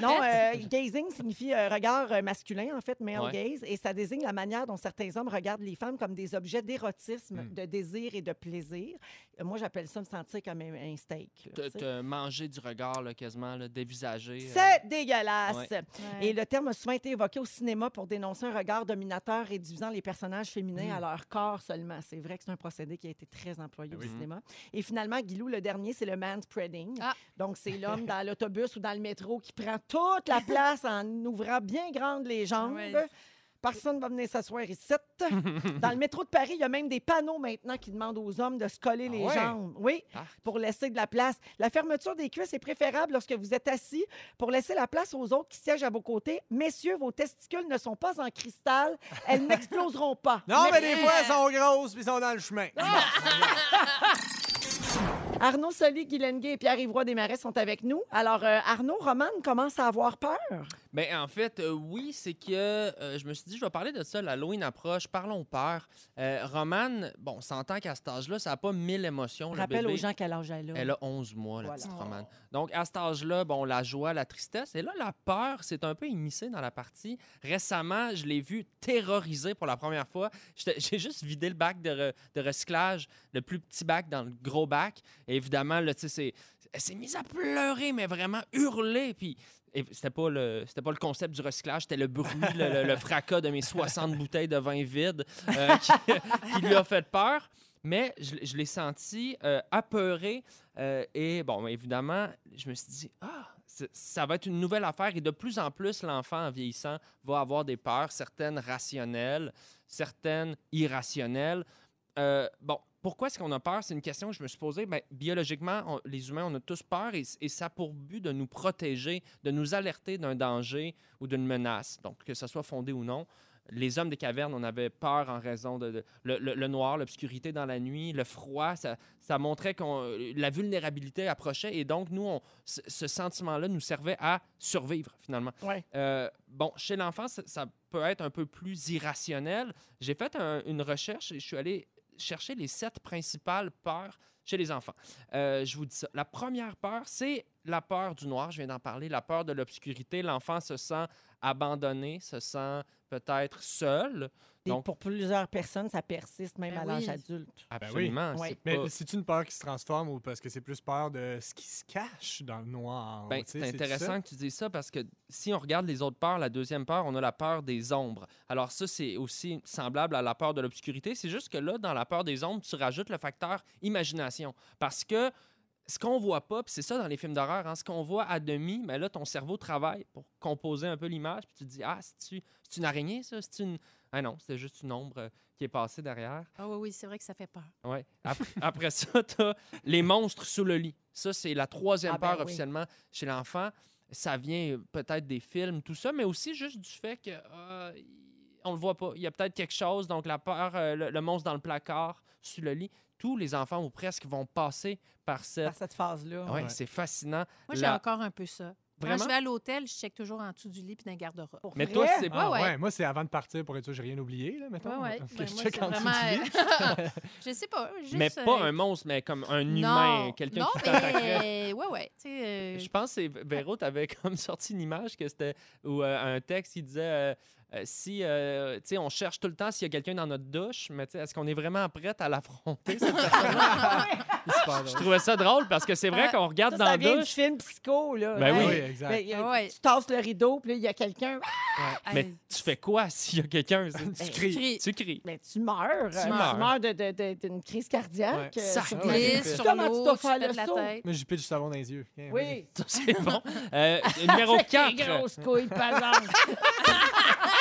Non, euh, gazing signifie euh, regard masculin, en fait, male
Ouais.
gaze, et ça désigne la manière dont certains hommes regardent les femmes comme des objets d'érotisme,
Mm.
de désir et de plaisir. Moi, j'appelle ça me sentir comme un, un steak. là,
te manger du regard, là, quasiment, là, dévisager. euh,
C'est dégueulasse.
ouais.
Et le terme a souvent été évoqué au cinéma pour dénoncer un regard dominateur réduisant les personnages féminins
Mm.
à leur corps seulement. C'est vrai que c'est un procédé qui a été très employé
Ben
au cinéma. Et finalement, Guilou, le dernier, c'est le manspreading.
Ah.
Donc, c'est l'homme dans l'autobus ou dans le métro qui prend toute la place en ouvrant bien grandes les jambes.
Ouais.
Personne ne va venir s'asseoir ici. Dans le métro de Paris, il y a même des panneaux maintenant qui demandent aux hommes de se coller
Ah
les
ouais?
jambes. Oui,
Ah.
pour laisser de la place. La fermeture des cuisses est préférable lorsque vous êtes assis pour laisser la place aux autres qui siègent à vos côtés. Messieurs, vos testicules ne sont pas en cristal. Elles n'exploseront pas.
Non, mais des fois, elles sont grosses puis ils sont dans le chemin.
Arnaud Soli, Guy Lenguet et Pierre-Yves Roy Desmarais sont avec nous. Alors, euh, Arnaud, Romane commence à avoir peur?
Ben, en fait, euh, oui, c'est que euh, je me suis dit, je vais parler de ça, l'Halloween approche, parlons peur. Euh, Romane, bon, on s'entend qu'à cet âge-là, ça n'a pas mille émotions. le
Rappelle
bébé.
aux gens quel âge elle a.
Elle a 11 mois, la
Voilà.
petite Romane. Donc, à cet âge-là, bon, la joie, la tristesse. Et là, la peur, c'est un peu immiscé dans la partie. Récemment, je l'ai vu terrorisé pour la première fois. J'ai juste vidé le bac de, re- de recyclage, le plus petit bac dans le gros bac. Évidemment, tu sais, elle s'est mise à pleurer, mais vraiment hurler. Puis, c'était pas le pas le concept du recyclage, c'était le bruit, le, fracas de mes 60 bouteilles de vin vide euh, qui, lui a fait peur. Mais je, l'ai senti euh, apeuré. euh, et bon, évidemment, je me suis dit, ah, ça va être une nouvelle affaire. Et de plus en plus, l'enfant, en vieillissant, va avoir des peurs, certaines rationnelles, certaines irrationnelles. Euh, bon, pourquoi est-ce qu'on a peur? C'est une question que je me suis posée. Ben, biologiquement, on- les humains, on a tous peur et, et ça a pour but de nous protéger, de nous alerter d'un danger ou d'une menace. Donc, que ce soit fondé ou non. Les hommes des cavernes, on avait peur en raison de, de- le, le- le noir, l'obscurité dans la nuit, le froid. Ça, ça montrait que la vulnérabilité approchait et donc, nous, on- ce, ce sentiment-là nous servait à survivre, finalement.
Ouais.
Euh, bon, chez l'enfant, ça, ça peut être un peu plus irrationnel. J'ai fait un- une recherche et je suis allé chercher les sept principales peurs chez les enfants. Euh, je vous dis ça. La première peur, c'est la peur du noir. Je viens d'en parler. La peur de l'obscurité. L'enfant se sent abandonné, se sent peut-être seul.
Et
Donc-
pour plusieurs personnes, ça persiste même
Ben
à l'âge adulte.
Absolument.
Ouais.
c'est
Mais
pas-
c'est une peur qui se transforme ou parce que c'est plus peur de ce qui se cache dans le noir?
Ben, c'est intéressant
ça?
que tu dises ça parce que si on regarde les autres peurs, la deuxième peur, on a la peur des ombres. Alors ça, c'est aussi semblable à la peur de l'obscurité. C'est juste que là, dans la peur des ombres, tu rajoutes le facteur imagination. Parce que ce qu'on voit pas, puis c'est ça dans les films d'horreur, hein, ce qu'on voit à demi, mais là, ton cerveau travaille pour composer un peu l'image, puis tu te dis, ah, c'est-tu c'est une araignée, ça? C'est une... Ah non, c'était juste une ombre euh, qui est passée derrière.
Ah oui, oui, c'est vrai que ça fait peur.
Ouais. Après, après ça, tu as les monstres sous le lit. Ça, c'est la troisième
Ah ben
peur
oui.
officiellement chez l'enfant. Ça vient euh, peut-être des films, tout ça, mais aussi juste du fait que euh, on le voit pas. Il y a peut-être quelque chose, donc la peur, euh, le, le monstre dans le placard, sous le lit. Tous les enfants ou presque vont passer par cette.
Par cette phase-là.
Ouais,
Ouais.
c'est fascinant.
Moi, j'ai
La-
encore un peu ça. Quand je vais à l'hôtel, je check toujours en dessous du lit puis dans le garde-robe.
Mais
vrai?
toi, c'est
Ah,
Ouais.
Moi, c'est avant de partir pour être sûr que j'ai rien oublié, là, mettons.
Ouais, ouais.
Que
Ben,
je
moi,
check en dessous du
vraiment-
lit.
je sais pas. Juste,
Mais pas
euh,
un monstre, mais comme un
non,
humain, quelqu'un
non,
qui t'attaquerait.
mais... Ouais, ouais. Tu sais, euh,
Je pense que Véro, t'avais comme sorti une image que c'était ou euh, un texte qui disait euh, si euh, tu sais on cherche tout le temps s'il y a quelqu'un dans notre douche, mais tu sais est-ce qu'on est vraiment prête à l'affronter cette Je trouvais ça drôle parce que c'est vrai qu'on regarde
Ça,
dans
ça
la
vient du
douche,
film Psycho, là.
Ben oui.
Oui, exact.
Ben, y a-
Ouais.
Tu tasses le rideau, puis là, il y a quelqu'un.
mais
hey,
tu fais quoi s'il y a quelqu'un?
Tu
Ben,
cries.
crie.
Tu cries.
Ben, tu meurs.
Tu meurs.
de- de- de- d'une crise cardiaque.
Ouais.
euh,
Ça
sur-
glisse
sur
Comment tu
l'eau, tu pètes
le
la tête.
Moi, je pitch du savon dans les yeux.
Oui.
Ça, c'est bon. Euh, numéro
Avec tes
4.
grosses couilles pesantes.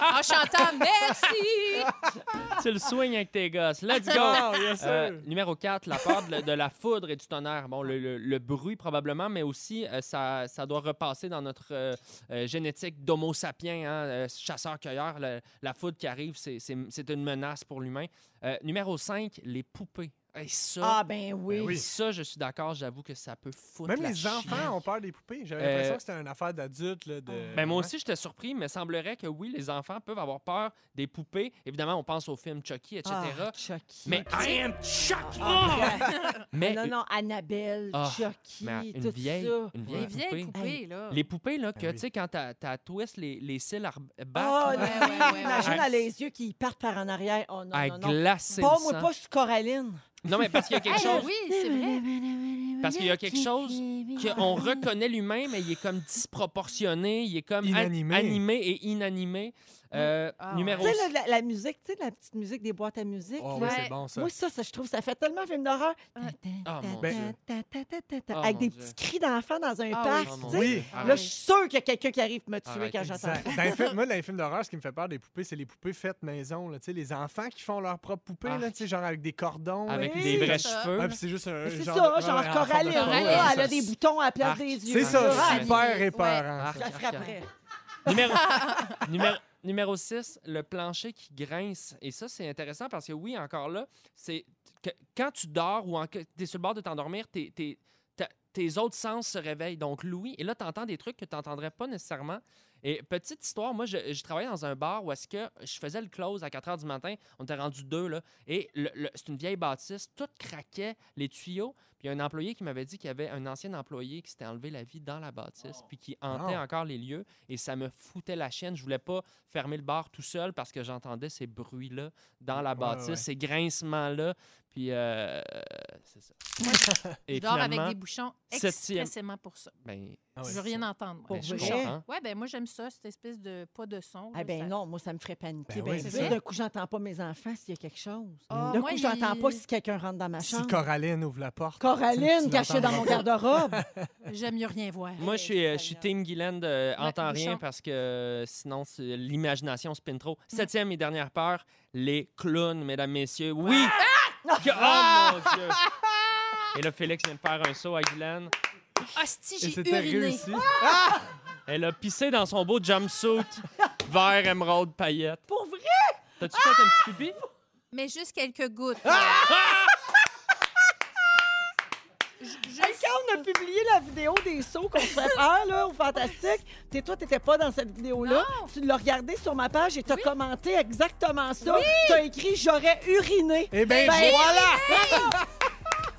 En chantant merci.
tu le soignes avec tes gosses. Let's go.
Ah.
Euh, numéro 4, la peur de, la- de la foudre et du tonnerre. Bon, le, le- le bruit probablement, mais aussi euh, ça, ça doit repasser dans notre euh, euh, génétique d'homo sapiens, hein, euh, chasseur-cueilleur. Le- la foudre qui arrive, c'est- une menace pour l'humain. Euh, numéro 5, les poupées. Et ça,
Ah, ben oui.
Ben oui.
ça, je suis d'accord, j'avoue que ça peut foutre
Même
la
les
chienne.
enfants ont peur des poupées. J'avais
Euh,
l'impression que c'était une affaire d'adultes. là, De...
Ben moi aussi, j'étais surpris, mais semblerait que oui, les enfants peuvent avoir peur des poupées. Évidemment, on pense au film Chucky, etc.
Ah, Chucky.
mais,
I am Chucky!
mais
non, non, Annabelle,
Ah,
Chucky,
mais une
tout
vieille,
ça.
une vieille, poupée.
poupées, là.
Les poupées, là, que,
Ben oui.
tu sais, quand t'as t'as twist les, les cils à re-
Oh,
battre,
Ouais,
là,
ouais, ouais,
Imagine, elle a les yeux qui partent par en arrière. Oh non,
à
non, non.
glacer
Pas moi, pas sur Coraline.
Non, mais parce qu'il y a quelque
Hey,
chose...
oui, c'est vrai.
Parce qu'il y a quelque chose qu'on reconnaît l'humain, mais il est comme disproportionné, il est comme an- animé et inanimé. Euh,
Ah,
numéro
Tu sais, la, musique, tu sais, la petite musique des boîtes à musique.
Oh,
là.
oui,
Ouais.
c'est bon, ça.
Moi, ça, ça, je trouve, ça fait tellement film d'horreur.
Ah, mon
Ben-
Dieu.
Avec des petits cris d'enfants dans un
Ah
parc.
oui. Oh,
sais.
Oui.
Là, je suis sûre qu'il y a quelqu'un qui arrive me tuer quand j'entends ça.
Films- moi, dans les films d'horreur, ce qui me fait peur des poupées, c'est les poupées faites maison. Là, tu sais, les enfants qui font leurs propres poupées,
Ah.
là, tu sais, genre avec des cordons.
Avec des vrais
c'est ça.
cheveux.
C'est juste un.
C'est ça,
de-
genre
c'est
elle a des boutons à la place des yeux.
C'est ça,
Ah,
super épeurant.
Ah,
Je la frapperais.
Numéro, numéro, numéro 6, le plancher qui grince. Et ça, c'est intéressant parce que oui, encore là, c'est quand tu dors ou tu es sur le bord de t'endormir, tes, tes- autres sens se réveillent. Donc, Louis, et là, tu entends des trucs que tu n'entendrais pas nécessairement. Et petite histoire, moi, je, je travaillais dans un bar où est-ce que je faisais le close à 4 h du matin. On était rendu deux, là. Et c'est une vieille bâtisse, tout craquait, les tuyaux. Il y a un employé qui m'avait dit qu'il y avait un ancien employé qui s'était enlevé la vie dans la bâtisse, puis qui hantait
Oh.
encore les lieux. Et ça me foutait la chienne. Je voulais pas fermer le bar tout seul parce que j'entendais ces bruits-là dans la bâtisse,
ouais.
ces grincements-là. Puis euh, c'est ça. Et
Je dors avec des bouchons
septième-
expressément pour ça.
ben,
Ah ouais,
je veux rien
ça.
entendre. moi.
Pour
ben, je
vrai?
comprends.
Ouais, ben moi, j'aime ça, cette espèce de pas de son.
Ah
là,
ben
ça-
non, moi, ça me ferait paniquer.
Ben
Ben
oui,
plus.
c'est ça.
D'un coup, j'entends pas mes enfants s'il y a quelque chose.
Ah,
D'un coup, j'entends
il-
pas si quelqu'un rentre dans ma
Si
chambre.
Coraline ouvre la porte.
Coraline cachée dans mon garde-robe.
J'aime mieux rien voir.
Moi, je suis, euh, je suis Team Guylaine de Entends rien parce que euh, sinon, l'imagination spin trop. Septième et dernière peur, les clowns, mesdames, messieurs. Oui! Que- Oh mon Dieu! Et là, Félix vient de faire un saut à Guylaine.
Hostie, j'ai uriné.
réussi.
Elle a pissé dans son beau jumpsuit vert émeraude paillette.
Pour vrai?
T'as-tu fait un petit pipi?
Mais juste quelques gouttes.
Ah!
Juste-
Quelqu'un a publié la vidéo des sauts qu'on se fait faire là, au Fantastique. T'es, toi, t'étais pas dans cette vidéo-là. Tu l'as regardé sur ma page et t'as commenté exactement ça. T'as écrit « J'aurais uriné
Eh bien,
Ben,
voilà!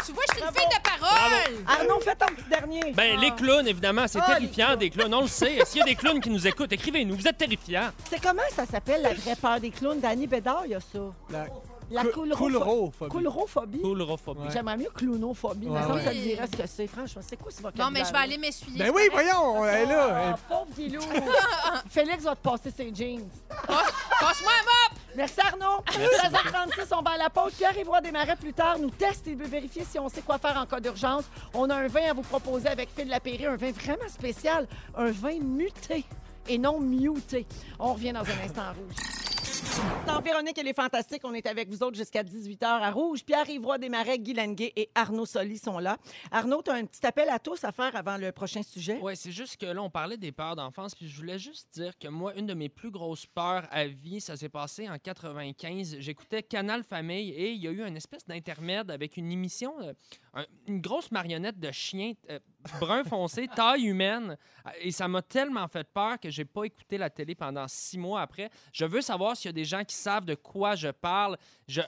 Tu vois, je suis une fille de parole.
Arnaud, fais ton petit dernier.
Ben, les clowns, évidemment, c'est
Ah,
terrifiant, des clowns, on le sait. S'il y a des clowns qui nous écoutent, écrivez-nous, vous êtes terrifiants.
C'est comment ça s'appelle, la vraie peur des clowns? Danny Bédard, il y a ça.
La
La
cou-
coulropho-
coulrophobie.
coulrophobie.
Coulrophobie.
Ouais.
J'aimerais mieux clownophobie.
Ouais,
mais ça,
ouais.
ça te dirait ce que c'est. Franchement, c'est quoi ce vocabulaire?
Bon, mais je vais aller m'essuyer.
Ben oui, voyons, elle est là.
Ah, pauvre Guilou. Félix va te passer ses jeans.
Passe-moi un mop.
Merci Arnaud. 13h36, on va à la pause. Pierre-Yves Roy démarrer plus tard. Nous teste et veut vérifier si on sait quoi faire en cas d'urgence. On a un vin à vous proposer avec Phil Lapéry, un vin vraiment spécial, un vin muté et non muté. On revient dans un instant rouge. Dans Véronique, elle est fantastique. On est avec vous autres jusqu'à 18h à Rouge. Pierre-Yves Desmarais, Guy Lenguet et Arnaud Soli sont là. Arnaud, tu as un petit appel à tous à faire avant le prochain sujet?
Ouais, c'est juste que là, on parlait des peurs d'enfance, puis je voulais juste dire que moi, une de mes plus grosses peurs à vie, ça s'est passé en 95. J'écoutais Canal Famille et il y a eu une espèce d'intermède avec une émission, euh, un- une grosse marionnette de chien euh, brun foncé, taille humaine, et ça m'a tellement fait peur que j'ai pas écouté la télé pendant six mois après. Je veux savoir s'il y a des gens qui savent de quoi je parle.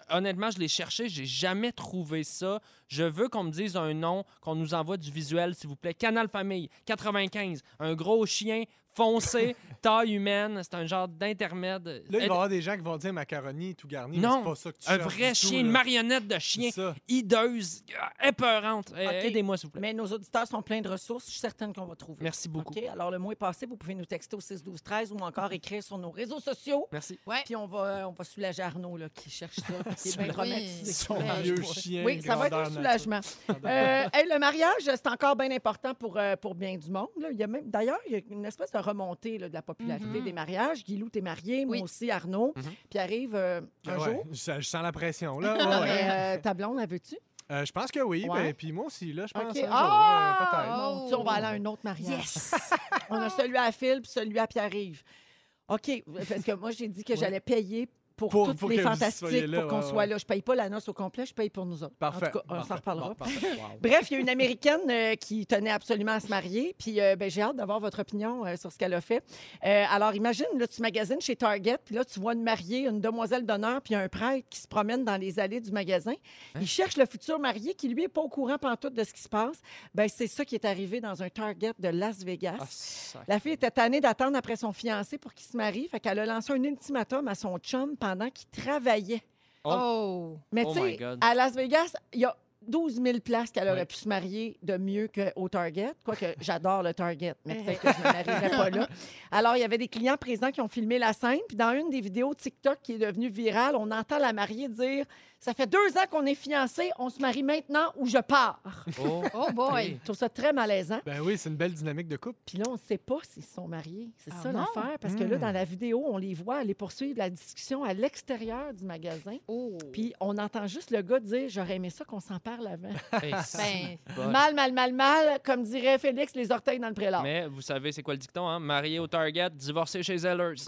Honnêtement, je l'ai cherché, j'ai jamais trouvé ça. Je veux qu'on me dise un nom, qu'on nous envoie du visuel, s'il vous plaît. Canal Famille, 95, un gros chien foncé, taille humaine, c'est un genre d'intermède.
Là, il va y avoir des gens qui vont dire macaroni tout garni.
Non,
c'est pas ça que tu
un vrai
tout,
chien, une marionnette de chien, hideuse, épeurante. Euh,
Ok.
Aidez-moi, s'il vous plaît.
Mais nos auditeurs sont pleins de ressources. Je suis certaine qu'on va trouver.
Merci beaucoup.
OK? Alors, le mois est passé. Vous pouvez nous texter au 6 12 13 ou encore écrire sur nos réseaux sociaux.
Merci.
Ouais.
Puis on va, on va soulager Arnaud là, qui cherche ça, qui est bien traumatisé.
Son vieux chien.
Oui, ça va être un soulagement. Euh, hey, le mariage, c'est encore bien important pour, euh, pour bien du monde. là. Il y a même, d'ailleurs, il y a une espèce de remontée là, de la popularité
Mhm.
des mariages. Guilou, t'es marié, moi
Oui.
aussi, Arnaud.
Mhm.
Puis arrive euh, un
Ouais,
jour.
Je, je sens la pression, là. Ouais,
Non,
ouais.
mais, euh, ta blonde, la veux-tu?
Euh, je pense que oui.
Ouais.
ben, puis moi aussi, là, je pense.
OK.
un jour,
Ah!
euh, peut-être.
Mon Dieu, on va aller à un autre mariage.
Yes.
On a celui à Phil puis celui à Pierre-Yves. OK, parce que moi, j'ai dit que j'allais payer pour,
Pour-
toutes
pour
les fantastiques,
là,
pour qu'on
ouais,
soit
ouais.
là. Je paye pas la noce au complet, je paye pour nous autres.
Parfait.
En tout cas, on s'en reparlera.
Bon, parfait. Wow.
Bref, il y a une Américaine euh, qui tenait absolument à se marier. Puis euh, ben, j'ai hâte d'avoir votre opinion euh, sur ce qu'elle a fait. Alors, imagine, là, tu magasines chez Target, puis là, tu vois une mariée, une demoiselle d'honneur, puis un prêtre qui se promène dans les allées du magasin.
Hein?
Il cherche le futur marié qui, lui, n'est pas au courant pantoute de ce qui se passe. Ben, c'est ça qui est arrivé dans un Target de Las Vegas.
Ah.
La fille était tannée d'attendre après son fiancé pour qu'il se marie. Fait qu'elle a lancé un ultimatum à son chum pendant qu'il travaillait.
Oh.
Mais
Oh
tu sais, à Las Vegas, il y a 12 000 places qu'elle aurait
Ouais.
pu se marier de mieux qu'au Target. Quoique j'adore le Target, mais peut-être que je ne me marierais pas là. Alors, il y avait des clients présents qui ont filmé la scène. Puis dans une des vidéos TikTok qui est devenue virale, on entend la mariée dire Ça fait deux ans qu'on est fiancés, on se marie maintenant ou je pars.
Oh,
Oh boy.
Je trouve ça très malaisant.
Ben oui, c'est une belle dynamique de couple.
Puis là, on ne sait pas s'ils se sont mariés. C'est
Ah
ça
non?
l'affaire. Parce que là,
Hmm.
dans la vidéo, on les voit aller poursuivre la discussion à l'extérieur du magasin.
Oh.
Puis on entend juste le gars dire J'aurais aimé ça qu'on s'en parle
hey,
Ben.
Mal, mal, mal, mal. Comme dirait Félix, les orteils dans le prélat.
Mais vous savez, c'est quoi le dicton, hein? Marié au Target, divorcé chez Zellers.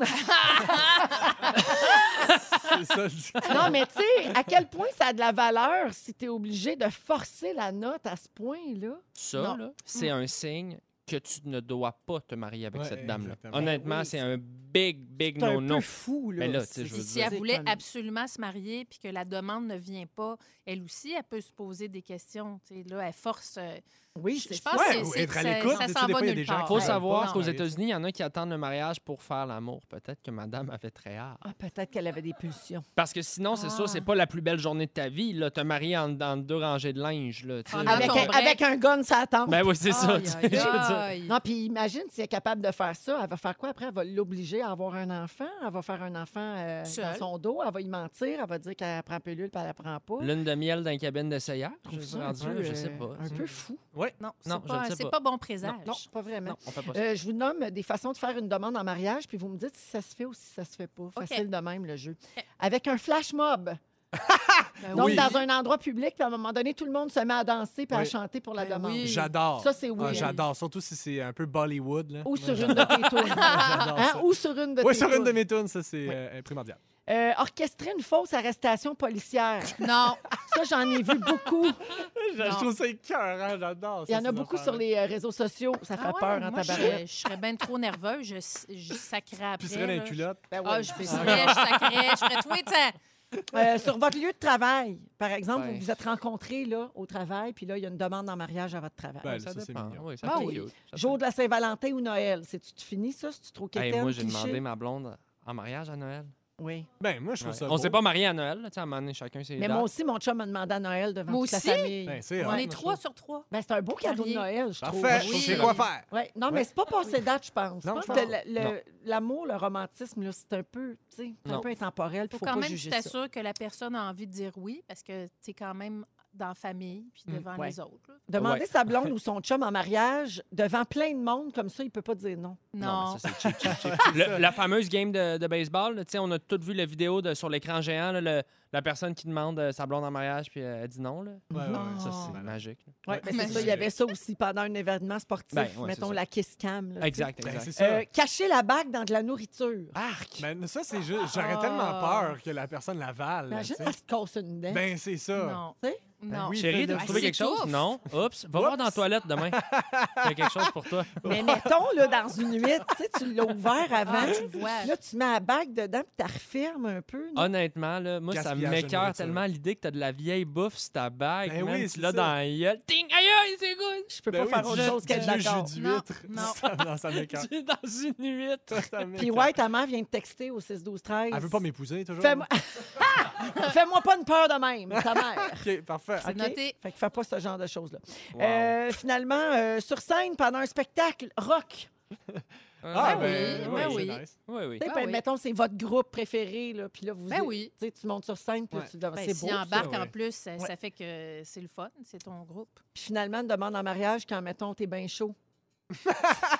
C'est ça.
Non, mais tu sais, à quel point ça a de la valeur si tu es obligé de forcer la note à ce point-là?
Ça, c'est un signe que tu ne dois pas te marier avec
Ouais,
cette dame-là. Honnêtement,
oui,
c'est un big, big
C'est un
no-no.
peu fou, là.
Mais
si
dire-
elle voulait
comme-
absolument se marier puis que la demande ne vient pas, elle aussi, elle peut se poser des questions. Là, elle force. euh,
Oui,
je
c'est
je pense
ça.
que
être à
ça-
l'écoute,
ça s'en va
il
nulle part.
faut savoir qu'aux États-Unis, il y en a qui attendent le mariage pour faire l'amour. Peut-être que madame avait très hâte.
Ah, peut-être qu'elle avait des pulsions.
Parce que sinon, c'est
Ah.
sûr, c'est pas la plus belle journée de ta vie, là, te marier en, dans deux rangées de linge, là.
Ah,
Avec un, avec un gun, ça attend.
Ben oui, c'est ça.
Aïe,
tu sais,
aïe.
Non, puis imagine si elle est capable de faire ça, elle va faire quoi après? Elle va l'obliger à avoir un enfant, elle va faire un enfant euh, dans son dos, elle va y mentir, elle va dire qu'elle prend pilule puis elle la prend pas?
Lune de miel dans une cabine d'essayage,
Je trouve
je,
ça
sais
euh,
pas.
Un peu fou.
Ouais.
Non, c'est
Non,
pas, bon présage.
Non, pas vraiment.
Non, on fait pas ça.
Euh, je vous nomme des façons de faire une demande en mariage, puis vous me dites si ça se fait ou si ça se fait pas. Facile de même, le jeu. Avec un flash mob.
Ben
Donc,
oui.
dans un endroit public, puis à un moment donné, tout le monde se met à danser puis à
Oui.
chanter pour la
Ben
demande.
oui.
J'adore.
Ça, c'est oui.
Ah, J'adore. Surtout si c'est un peu Bollywood. Là.
Ou sur une
j'adore.
de tes tunes.
J'adore
Hein? Ou sur une de
Oui,
tes
sur une de
tunes.
mes tunes, ça, c'est
Oui.
euh, primordial.
Euh, orchestrer une fausse arrestation policière.
Non.
Ça, j'en ai vu beaucoup.
Je je trouve ça écœurant, j'adore.
Il y
ça,
en a
ces
beaucoup sur les euh, réseaux sociaux. Ça fait
Ah ouais,
peur en
moi, je
tabarouette.
Je serais bien trop nerveuse. Je, je sacrais après.
Puis serait dans les
là.
culottes.
Ben
Ah,
oui,
je
c'est
ferais,
ça.
je sacrais, je ferais tout.
Euh, sur votre lieu de travail, par exemple,
Ben.
vous vous êtes rencontrés là, au travail, puis là, il y a une demande en mariage à votre travail.
Ben,
ça
ça, c'est mignon.
Oui, ça
Ah
fait
oui.
cute. Ça
Jour de la Saint-Valentin ou Noël, c'est-tu fini ça? C'est-tu trop
fait- Hey,
quétaine,
moi, j'ai
cliché?
demandé ma blonde en mariage à Noël.
Oui.
Ben, moi, je trouve
Ouais.
ça
On s'est pas mariés à Noël. là, tu sais, À un moment donné, chacun ses
Mais
dates.
moi aussi, mon chum m'a demandé à Noël devant
Moi
toute la
aussi?
famille.
Ben, c'est
On est
je
trois sur trois.
Ben, c'est un beau cadeau de
Marié.
Noël, je trouve.
Parfait,
Oui.
je sais quoi faire.
Ouais. Non, mais c'est pas passé date, je pense.
Non,
je
je
pense que
pense-
le- le-
Non.
l'amour, le romantisme, là, c'est un peu, tu sais, c'est un
Non.
peu intemporel.
Il faut
faut
quand
pas
même que tu
juger ça.
t'assures que la personne a envie de dire oui, parce que tu es quand même dans la famille puis
Mm.
devant
Ouais.
les autres. là.
Demander
Ouais.
sa blonde ou son chum en mariage devant plein de monde, comme ça, il peut pas dire non.
Non,
Non.
mais ça, c'est cheap, cheap, cheap. Le- la fameuse game de, de baseball, là, tu sais, on a toutes vu la vidéo de, sur l'écran géant, là, le- la personne qui demande euh, sa blonde en mariage, puis euh, elle dit non. Là.
Ouais, ouais, ouais.
Ça, c'est magique. là.
Oui,
Ouais.
c'est
Mais
ça. Il y
je-
avait ça aussi pendant un événement sportif,
Ben, ouais,
mettons
c'est ça.
la kiss cam. là.
Exact,
Ben,
exact.
c'est ça.
Euh, cacher la bague dans de la nourriture.
Arc!
Ben, ça, c'est juste. J'aurais
Ah.
tellement peur que la personne l'avale.
Imagine,
tu sais.
elle se casse une dent.
Ben, c'est ça.
Non.
Tu sais?
Non.
oui.
Chérie, t'as trouvé
Ah,
quelque
c'est
chose? Non? Oups. Va voir dans la toilette demain. Il y a quelque chose pour toi.
Mais mettons, là, dans une huître, tu sais, tu l'as ouvert avant.
Ah, tu vois.
Là, tu mets la bague dedans puis tu la refermes un peu. non?
Honnêtement, là, moi, ça
Gaspillage de
m'écœure
nourriture.
tellement l'idée que t'as de la vieille bouffe sur ta bague.
Ben
man,
oui,
tu
c'est
l'as
ça.
dans la gueule. Ting! Aïe, aïe, c'est good!
Je peux
Ben
pas
oui,
faire autre chose qu'être
du
d'accord.
jus
Non,
d'huître.
non.
Ça, non, ça m'écœure.
Tu es dans une huître.
Ça.
Puis ouais, ta mère vient de texter au 6-12-13.
Elle veut pas m'épouser, toujours?
Fais-moi Fais-moi pas une peur de même, ta mère.
OK, parfait.
C'est noté.
Fait que fais pas ce genre de choses-là.
Wow.
Euh, finalement, euh, sur scène, pendant un spectacle rock,
Ah,
Ben
ben,
oui, ben oui.
nice.
Oui,
Ben oui.
mettons, c'est votre groupe préféré, là, puis là, vous
Ben oui.
tu montes sur scène, puis
Ouais.
tu
Ben,
c'est
S'il
beau.
embarque en plus, ça,
Ouais.
ça fait que c'est le fun, c'est ton groupe.
Puis finalement, une demande en mariage quand, mettons, t'es bien chaud.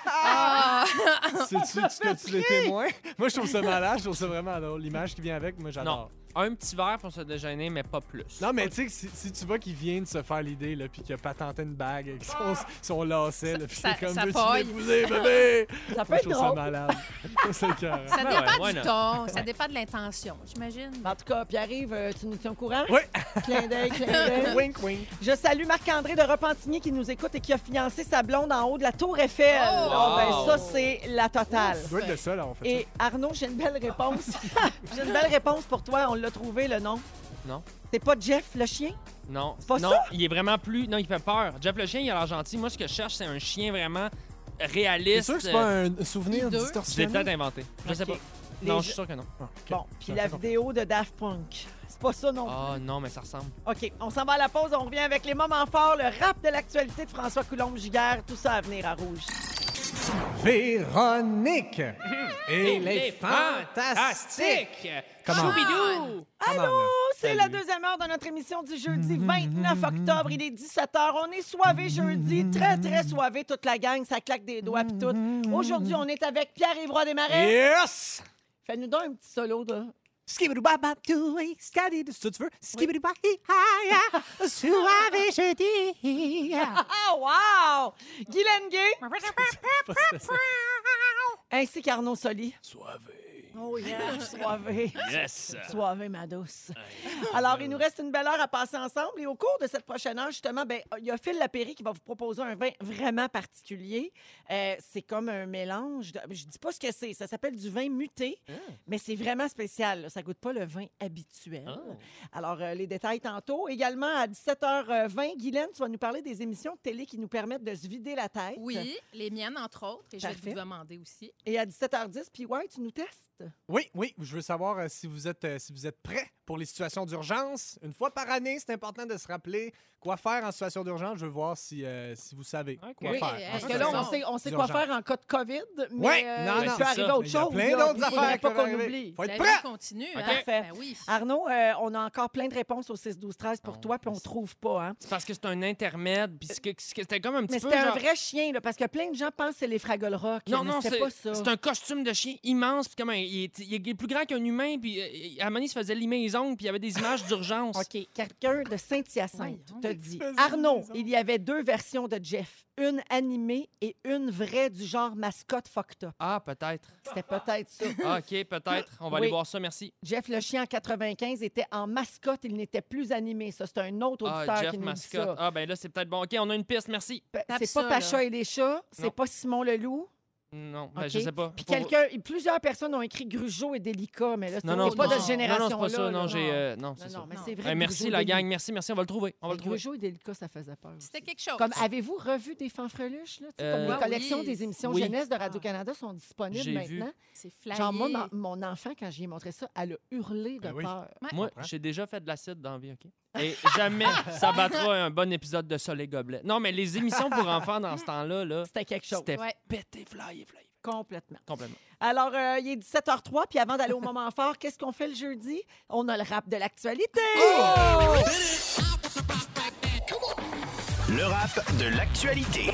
Ah!
C'est-tu tu tu les témoins? Moi, je trouve ça malade. Je trouve ça vraiment drôle. L'image qui vient avec, moi, j'adore.
Un petit verre pour se déjeuner, mais pas plus.
Non, mais tu sais, que si, si tu vois qu'il vient de se faire l'idée, là, puis qu'il a patenté une bague avec son, son lacet, là, puis
Ça-
c'est comme
ça
veux-tu m'épouser, bébé?
Ça peut être
ça
drôle.
malade. c'est.
Ça
Ben
dépend
ouais,
du
why
ton, ça dépend de l'intention, j'imagine.
En tout cas, Pierre-Yves, euh, tu nous tiens au courant?
Oui.
Clin d'œil, clin d'œil.
Wink, wink.
Je salue Marc-André de Repentigny qui nous écoute et qui a financé sa blonde en haut de la Tour Eiffel.
Oh!
Oh, ben, ça, c'est la totale.
Ça doit être le seul à avoir fait
Et Arnaud, j'ai une belle réponse. j'ai une belle réponse pour toi. On l'a trouvé, le nom?
Non.
C'est pas Jeff, le chien?
Non,
pas
non,
ça?
il est vraiment plus. Non, il fait peur. Jeff le chien, il a l'air gentil. Moi, ce que je cherche, c'est un chien vraiment réaliste.
C'est sûr que c'est pas un souvenir
hideux?
Je l'ai
distorsionné?
peut-être inventé. Je sais pas.
Les
Non, je suis sûr que non.
Ah.
Bon, puis la
compris.
vidéo de Daft Punk. C'est pas ça non
Ah non, mais ça ressemble.
OK, on s'en va à la pause. On revient avec les moments forts, le rap de l'actualité de François Coulombe-Giguère. Tout ça à venir à Rouge.
Véronique et les fantastiques. Comment?
Choubidou!
Là?
C'est la deuxième heure de notre émission du jeudi 29 octobre. Il est 17h. On est soivé jeudi, très, très soivé. Toute la gang, ça claque des doigts puis tout. Aujourd'hui, on est avec Pierre-Yves Desmarais.
Yes!
Fais-nous donc un petit solo de...
Skibidi-bap-bap-doo-wee, skadi- C'est ça que tu veux? Skibidi-bap-hi-hi-ya, suave jeudi.
Ah, wow! Guylaine Gay. Ainsi qu'Arnaud Soli. Oh yeah, soivé.
Yes!
Soivé, ma douce. Alors, il nous reste une belle heure à passer ensemble. Et au cours de cette prochaine heure, justement, ben, il y a Phil Lapéry qui va vous proposer un vin vraiment particulier. Euh, c'est comme un mélange. de- Je dis pas ce que c'est. Ça s'appelle du vin muté, mais c'est vraiment spécial. là. Ça goûte pas le vin habituel. Alors, euh, les détails tantôt. Également, à 17h20, Guylaine, tu vas nous parler des émissions de télé qui nous permettent de se vider la tête.
Oui, les miennes, entre autres, et je vais vous demander aussi.
Et à 17h10, puis ouais, tu nous testes.
Oui, oui, je veux savoir euh, si vous êtes euh, si vous êtes prêts pour les situations d'urgence. Une fois par année, c'est important de se rappeler quoi faire en situation d'urgence. Je veux voir si, euh, si vous savez quoi
Oui,
faire.
Parce que
situation
là, on sait, on sait quoi faire en cas de COVID, mais
Ouais,
euh,
non,
il
non,
peut arriver
ça.
autre
Il y a
chose.
plein d'autres affaires
pas qu'on oublie.
Faut être prêt.
continue, hein?
Parfait.
Ben oui.
Arnaud, euh, on a encore plein de réponses au 6-12-13 pour
Non,
toi, puis on
mais
ne trouve pas. Hein?
C'est parce que c'est un intermède. Puis c'était comme un petit
Mais
peu.
c'était un vrai chien, là, parce que plein de gens pensent que c'est les Fraggle Rock.
Non,
mais
non, c'est
pas ça.
c'est un costume de chien immense. Puis comme un- il, est, il est plus grand qu'un humain. Puis à un moment donné, il se faisait limer les ongles. Puis il y avait des images d'urgence.
OK, quelqu'un de Saint-Hyacinthe dit. Arnaud, il y avait deux versions de Jeff. Une animée et une vraie du genre mascotte fucked up.
Ah, peut-être.
C'était peut-être ça.
Ah, OK, peut-être. On va
Oui.
aller voir ça, merci.
Jeff le chien en 95 était en mascotte, il n'était plus animé. Ça, c'est un autre auditeur
Ah, Jeff
qui nous dit
Mascotte.
ça.
Ah, ben là, c'est peut-être bon. OK, on a une piste, merci.
Tape
C'est
ça,
pas
là.
Pacha et les chats, c'est pas Simon Leloup?
Non, ben, je sais pas.
Puis
Pour-
quelqu'un, plusieurs personnes ont écrit Grugeot et Délicat, mais là, c'est
Non, non,
c'est pas de
ça.
cette génération-là.
Non, non, c'est pas ça.
là.
Non, j'ai. euh, non,
Non,
c'est
non,
ça.
mais c'est vrai. Que
merci,
Grugeot
la
et
gang. Merci, merci. On va le trouver. On va trouver.
Grugeot et Délicat, ça faisait peur. aussi.
C'était quelque chose.
Comme avez-vous revu des fanfreluches? Là, Tu sais, comme
Euh,
les
Ah
collections
oui.
des émissions
Oui.
jeunesse de Radio-Canada sont disponibles
J'ai vu.
maintenant.
C'est flyé.
Genre, moi, ma- mon enfant, quand j'y ai montré ça, elle a hurlé de
Ben oui.
peur.
Moi, j'ai déjà fait de l'acide dans la vie, OK? Et jamais ça battra un bon épisode de Soleil Gobelet. Non, mais les émissions pour enfants dans ce temps-là, là,
C'était quelque chose.
c'était
Ouais.
pété, fly, fly.
Complètement.
Complètement.
Alors, euh, il est 17h03, puis avant d'aller au moment fort, qu'est-ce qu'on fait le jeudi? On a le rap de l'actualité.
Le rap de l'actualité.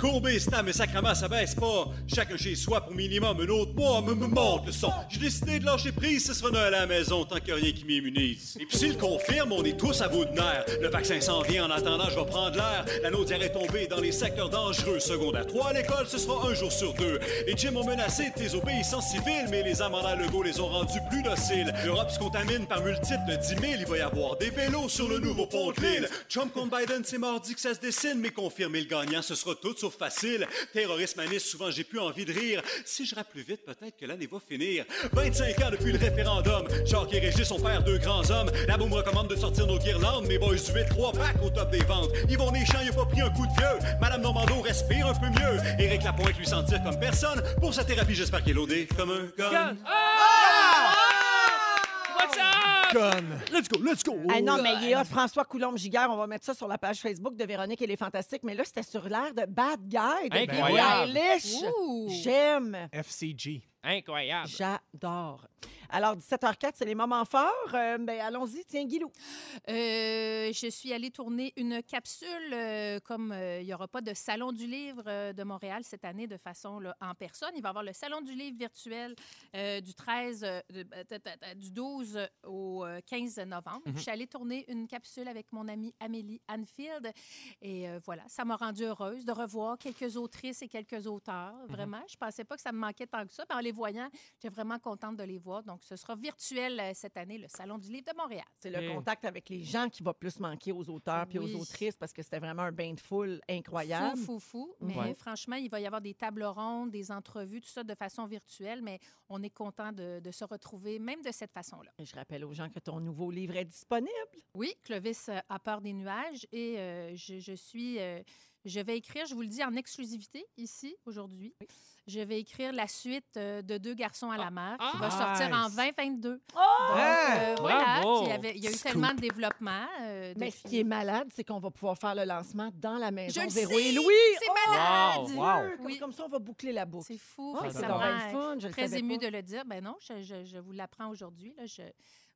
La courbe est stable, mais sacrement, ça baisse pas. Chacun chez soi pour minimum un autre mois me, me le son. J'ai décidé de lâcher prise, ce sera Noël à la maison tant que rien qui m'immunise. Et puis s'il confirme, on est tous à bout de nerfs. Le vaccin s'en vient, en attendant, je vais prendre l'air. La naudière est tombée dans les secteurs dangereux. Secondaire 3 à l'école, ce sera un jour sur deux. Les gyms ont menacé tes obéissances civiles, mais les amendements Legault les ont rendus plus dociles. L'Europe se contamine par multiples 10 000. Il va y avoir des vélos sur le nouveau pont de l'île. Trump contre Biden, c'est mardi que ça se dessine, mais confirmer le gagnant, ce sera tout facile. Terrorisme maniste, souvent j'ai plus envie de rire. Si je rappe plus vite, peut-être que l'année va finir. 25 ans depuis le référendum. Jacques et Régis, on perd deux grands hommes. La boum recommande de sortir nos guirlandes. Mes boys du 8, 3 packs au top des ventes. Yvon Deschamps, il a pas pris un coup de vieux. Madame Normando respire un peu mieux. Éric Lapointe lui sentir comme personne. Pour sa thérapie, j'espère qu'il est comme un gun.
What's up?
Conne.
Let's go, let's go!
Ah non, mais il est hot, François Coulombe-Giguère. On va mettre ça sur la page Facebook de Véronique et les Fantastiques. Mais là, c'était sur l'air de Bad Guy de Billie
Incroyable.
Eilish.
Ouh.
J'aime.
FCG.
Incroyable.
J'adore. Alors, 17h04, c'est les moments forts. Euh, ben, allons-y. Tiens, Guilou.
Euh, je suis allée tourner une capsule, euh, comme euh, il n'y aura pas de Salon du livre euh, de Montréal cette année de façon là, en personne. Il va y avoir le Salon du livre virtuel euh, du 13, euh, de- euh, ta- ta- ta- du 12 au euh, 15 novembre. Je suis allée tourner une capsule avec mon amie Amélie Anfield. Et euh, voilà, ça m'a rendue heureuse de revoir quelques autrices et quelques auteurs. Vraiment, je pensais pas que ça me manquait tant que ça. Mais en les voyant, j'étais vraiment contente de les voir. Donc, ce sera virtuel euh, cette année, le Salon du livre de Montréal.
C'est le contact avec les gens qui va plus manquer aux auteurs puis
Oui.
aux autrices parce que c'était vraiment un bain de foule incroyable.
Fou, fou, fou. Mais
Ouais.
franchement, il va y avoir des tables rondes, des entrevues, tout ça de façon virtuelle, mais on est content de, de se retrouver, même de cette façon-là.
Et je rappelle aux gens que ton nouveau livre est disponible.
Oui, Clovis euh, a peur des nuages et euh, je, je suis. euh, je vais écrire, je vous le dis en exclusivité ici aujourd'hui. Je vais écrire la suite euh, de Deux garçons à la mer qui va
Ah!
sortir en
Nice.
2022. Donc,
Ah!
euh, voilà,
Bravo!
puis il y, avait- il y a eu
Scoop.
tellement de développement. euh,
Mais ce qui est malade, c'est qu'on va pouvoir faire le lancement dans la maison
Je le
Véro
sais!
et Louis.
C'est
Oh,
malade!
Wow.
Comme,
Oui.
comme ça, on va boucler la boucle.
C'est fou.
Ah,
que
c'est donc le fun, je
très ému
pas.
de le dire. Ben non, je, je- je vous l'apprends aujourd'hui. là. Je-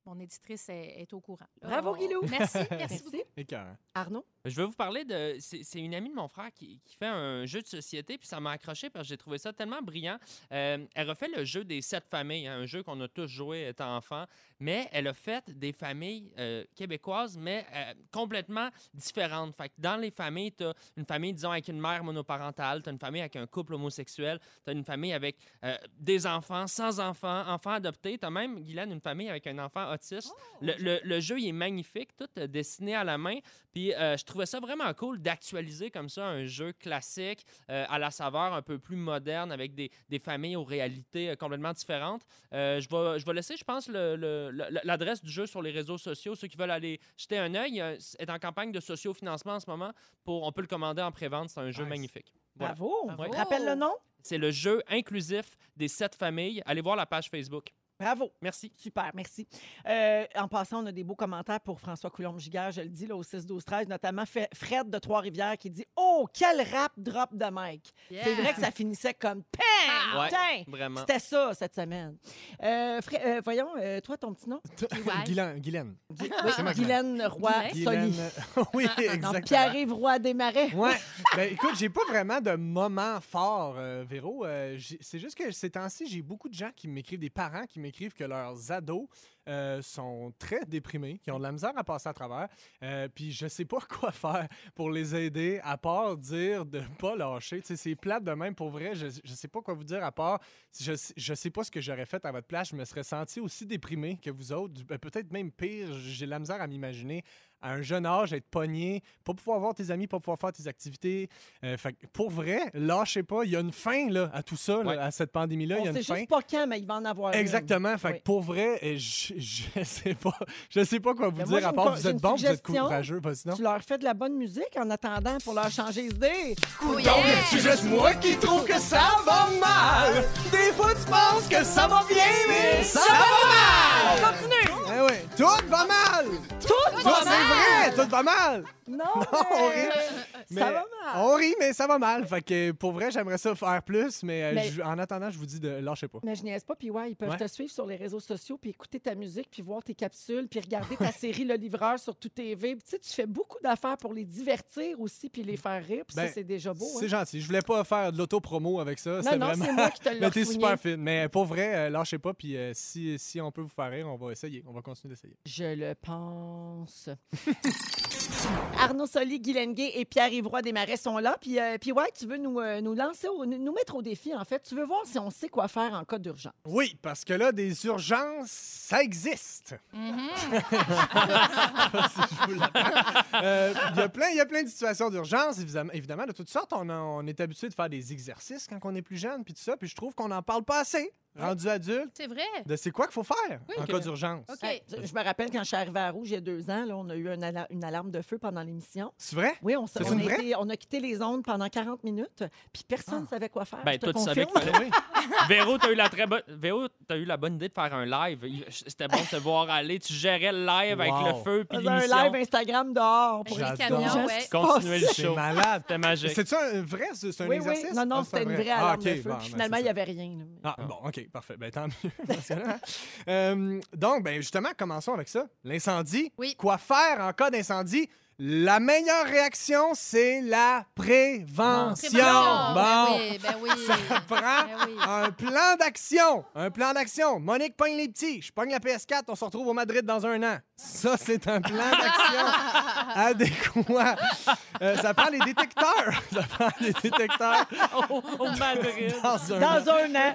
mon éditrice est, est au courant. là.
Bravo,
On-
Guilou.
Merci, merci,
Merci.
beaucoup.
Écœurant.
Arnaud?
Je vais vous parler de. C'est c'est une amie de mon frère qui, qui fait un jeu de société, puis ça m'a accroché parce que j'ai trouvé ça tellement brillant. Euh, elle refait le jeu des sept familles, hein, un jeu qu'on a tous joué étant enfant, mais elle a fait des familles euh, québécoises, mais euh, complètement différentes. Fait que dans les familles, tu as une famille, disons, avec une mère monoparentale, tu as une famille avec un couple homosexuel, tu as une famille avec euh, des enfants, sans enfants, enfants adoptés, tu as même, Guylaine, une famille avec un enfant autiste. Le, le- le jeu, il est magnifique, tout dessiné à la main. Puis je trouvais ça vraiment cool d'actualiser comme ça un jeu classique à la saveur un peu plus moderne avec des, des familles aux réalités complètement différentes. Je, vais, je vais laisser, je pense, le- l'adresse du jeu sur les réseaux sociaux. Ceux qui veulent aller jeter un œil, il est en campagne de sociofinancement en ce moment. Pour, on peut le commander en pré-vente. C'est un jeu
Nice.
magnifique. Voilà.
Bravo.
Bravo.
Rappelle le nom?
C'est le jeu inclusif des sept familles. Allez voir la page Facebook.
Bravo.
Merci.
Super, merci. Euh, en passant, on a des beaux commentaires pour François Coulombe-Giguère, je le dis, là, au 6-12-13, notamment Fred de Trois-Rivières qui dit « Oh, quel rap drop de Mike! C'est vrai que ça finissait comme « Pam!
Ouais. Vraiment.
C'était ça, cette semaine. Euh, Fre- euh, voyons, euh, toi, ton petit nom?
Guylaine. Guylaine.
Oui, Guylaine Roy Soli.
Oui,
Non,
exactement.
Pierre-Yves Roy Desmarais.
Ouais. Ben, écoute, j'ai pas vraiment de moment fort, euh, Véro. Euh, c'est juste que ces temps-ci, j'ai beaucoup de gens qui m'écrivent, des parents qui m'écrivent que leurs ados euh, sont très déprimés, qui ont de la misère à passer à travers. Euh, puis je sais pas quoi faire pour les aider, à part dire de pas lâcher. Tu sais, c'est plate de même. Pour vrai, je, je sais pas quoi vous dire, à part, je, je sais pas ce que j'aurais fait à votre place. Je me serais senti aussi déprimé que vous autres. Ben, Peut-être même pire. J'ai de la misère à m'imaginer à un jeune âge, être pogné, pas pouvoir voir tes amis, pas pouvoir faire tes activités. Euh, fait pour vrai, lâchez pas. Il y a une fin là, à tout ça, là,
Ouais.
à cette pandémie-là. Il y a
sait
une fin.
juste pas quand, mais il va en avoir une.
Exactement. Fait
Oui.
pour vrai, euh, je, je sais pas, je sais pas quoi vous
Mais
dire.
moi,
à part vous êtes bon, vous êtes courageux. Vas-y, non?
Tu leur fais de la bonne musique en attendant pour leur changer d'idée.
Donc, c'est juste moi qui trouve que ça va mal. Des fois, tu penses que ça va bien, mais ça va mal.
On continue!
Eh oui, tout va mal.
Tout va
c'est
mal!
vrai, tout va mal.
Non,
on
mais...
rit.
Ça
Mais
va mal.
On rit, mais ça va mal. Fait que pour vrai, j'aimerais ça faire plus, mais, euh,
Mais-
je- en attendant, je vous dis de lâchez pas.
Mais je niaise pas, puis ouais, ils peuvent
Ouais.
te suivre sur les réseaux sociaux, puis écouter ta musique, puis voir tes capsules, puis regarder ta série Le Livreur sur tout TV. Puis tu sais, tu fais beaucoup d'affaires pour les divertir aussi, puis les faire rire, puis
Ben,
ça, c'est déjà beau.
C'est
hein.
gentil. Je voulais pas faire de l'auto-promo avec ça.
Non,
c'est
non,
vraiment...
c'est moi qui te l'ai
Mais t'es super fine. Mais pour vrai, euh, lâchez pas. Puis euh, si, si on peut vous faire rire, on va essayer. On va continuer d'essayer.
Je le pense. Arnaud Soli, Guy Lenguet et Pierre-Yves Desmarais sont là. Puis, euh, puis ouais, tu veux nous, euh, nous lancer, au- nous mettre au défi, en fait. Tu veux voir si on sait quoi faire en cas d'urgence.
Oui, parce que là, des urgences, ça existe. Si je vous l'apprends. Euh, Il y a plein- il y a plein de situations d'urgence, évidemment, évidemment, de toutes sortes. On, a- on est habitué de faire des exercices quand on est plus jeune, puis tout ça. Puis je trouve qu'on n'en parle pas assez, rendu adulte,
C'est vrai.
de c'est quoi qu'il faut faire en cas d'urgence?
OK.
Hey, je me rappelle quand je suis arrivée à Rouge il y a deux ans, là, on a eu un ala- une alarme de feu pendant l'émission.
C'est vrai?
Oui, on, s-
C'est
on,
une
a
vraie?
été- on a quitté les ondes pendant 40 minutes, puis personne ne
Ah.
savait quoi faire.
Ben,
je te
toi, tu savais
confirme.
qu'il fallait. Véro, t'as eu la très bonne. Véro, t'as eu la bonne idée de faire un live. Il- C'était bon de te voir aller. Tu gérais le live avec le feu puis
On faisait un
l'émission.
live Instagram dehors. Pour
Avec les
J'adore.
camions, ouais.
Continuer le.
C'est
show.
malade.
C'était magique.
C'est ça un vrai, c'est c'est un
Oui,
exercice?
oui. Non, non,
Ah, c'est
c'était une
vrai.
vraie
Ah,
alarme
ok,
de feu.
bon,
puis
ben,
finalement,
c'est
il n'y
ça.
avait rien. là.
Ah, bon, OK, parfait. Ben, tant mieux. Parce que là, euh, donc, ben, justement, commençons avec ça. L'incendie.
Oui.
Quoi faire en cas d'incendie? La meilleure réaction, c'est la prévention.
Prévention.
Bon,
Ben oui, ben oui.
ça prend
Ben oui.
un plan d'action. Un plan d'action. Monique pogne les petits. Je pogne la PS4. On se retrouve au Madrid dans un an. Ça, c'est un plan d'action adéquat. Euh, ça prend les détecteurs. Ça prend les détecteurs
Au, au Madrid.
dans un an.
Dans un an.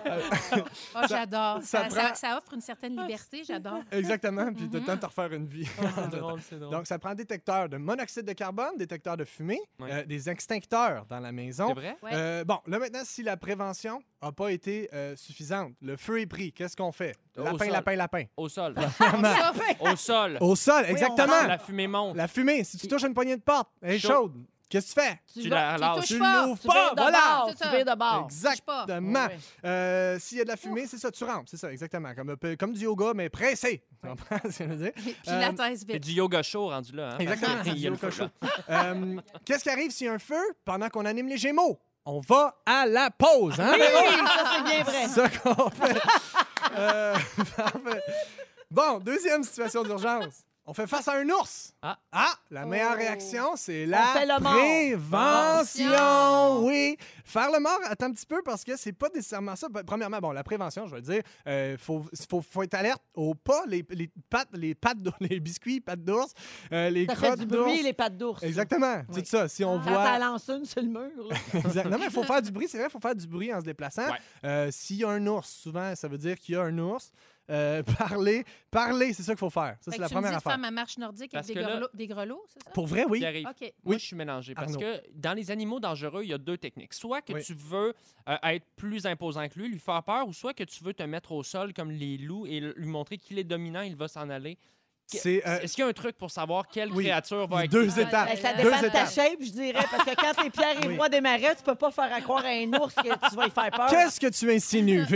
Oh, j'adore.
ça
Ça,
prend-
ça- ça offre une certaine liberté, j'adore.
Exactement, puis t'as le temps de te refaire une vie.
Drôle, drôle.
Donc, ça prend détecteur de monoxyde de carbone, détecteur de fumée,
Ouais.
euh, des extincteurs dans la maison.
C'est vrai?
Ouais.
Euh, bon, là maintenant, si la prévention n'a pas été euh, suffisante, le feu est pris, qu'est-ce qu'on fait? Lapin, lapin, lapin.
Au sol.
Ça,
Au sol.
Au sol, exactement.
La fumée monte.
La fumée, si tu touches une poignée de porte, elle est
Chaud.
chaude, qu'est-ce que tu fais?
Tu
vas-
la
tu
lâches.
touches
Tu
pas.
l'ouvres
Tu
pas,
de
voilà!
bord. Tu de bord.
Exactement. Euh, S'il y a de la fumée, c'est ça, tu rentres, c'est ça, exactement. Comme, peu- comme du yoga, mais pressé. Tu comprends ce que je veux dire?
Puis
Euh,
la thèse
C'est
vite.
du yoga chaud rendu là. Hein?
Exactement, du
le feu,
yoga
là.
Euh, Qu'est-ce qui arrive s'il y a un feu pendant qu'on anime les Gémeaux? On va à la pause, hein?
Oui, ça, c'est bien vrai.
C'est ça qu'on fait. Euh, parfait. bon, deuxième situation d'urgence. On fait face à un ours.
Ah.
la meilleure
Oh.
réaction, c'est la prévention. Oui. Faire le mort, attends un petit peu parce que c'est pas nécessairement ça. Premièrement, bon, la prévention, je veux dire, il faut, faut, faut être alerte aux pas, les, les pattes, les pattes, d'ours- les biscuits, pattes d'ours, euh, les
Ça
crottes d'ours.
bruit, les pattes d'ours.
Exactement.
Oui.
C'est ça. Si on
Quand
voit.
t'en lances une sur le mur.
Non, mais il faut faire du bruit. C'est vrai, il faut faire du bruit en se déplaçant.
Ouais.
Euh, S'il y a un ours, souvent, ça veut dire qu'il y a un ours. Euh, parler, parler, c'est ça qu'il faut faire. Ça, c'est la
tu me
première affaire.
faire ma marche nordique
Parce
avec des
que là-
grelots, des grelots, c'est ça?
Pour vrai, oui.
Arrive.
OK.
Moi,
Oui.
je suis mélangé parce
Arnaud.
que dans les animaux dangereux, il y a deux techniques. Soit que
Oui.
tu veux euh, être plus imposant que lui, lui faire peur, ou soit que tu veux te mettre au sol comme les loups et l- lui montrer qu'il est dominant, il va s'en aller.
C'est euh,
Est-ce qu'il y a un truc pour savoir quelle
Oui.
créature va être
deux
Ah,
étapes.
Ben, ça
Deux
dépend de ta
étapes.
shape, je dirais. Parce que quand t'es Pierre et
Oui.
Roy des Marais, tu peux pas faire à croire à un ours que tu vas y faire peur.
Qu'est-ce que tu insinues?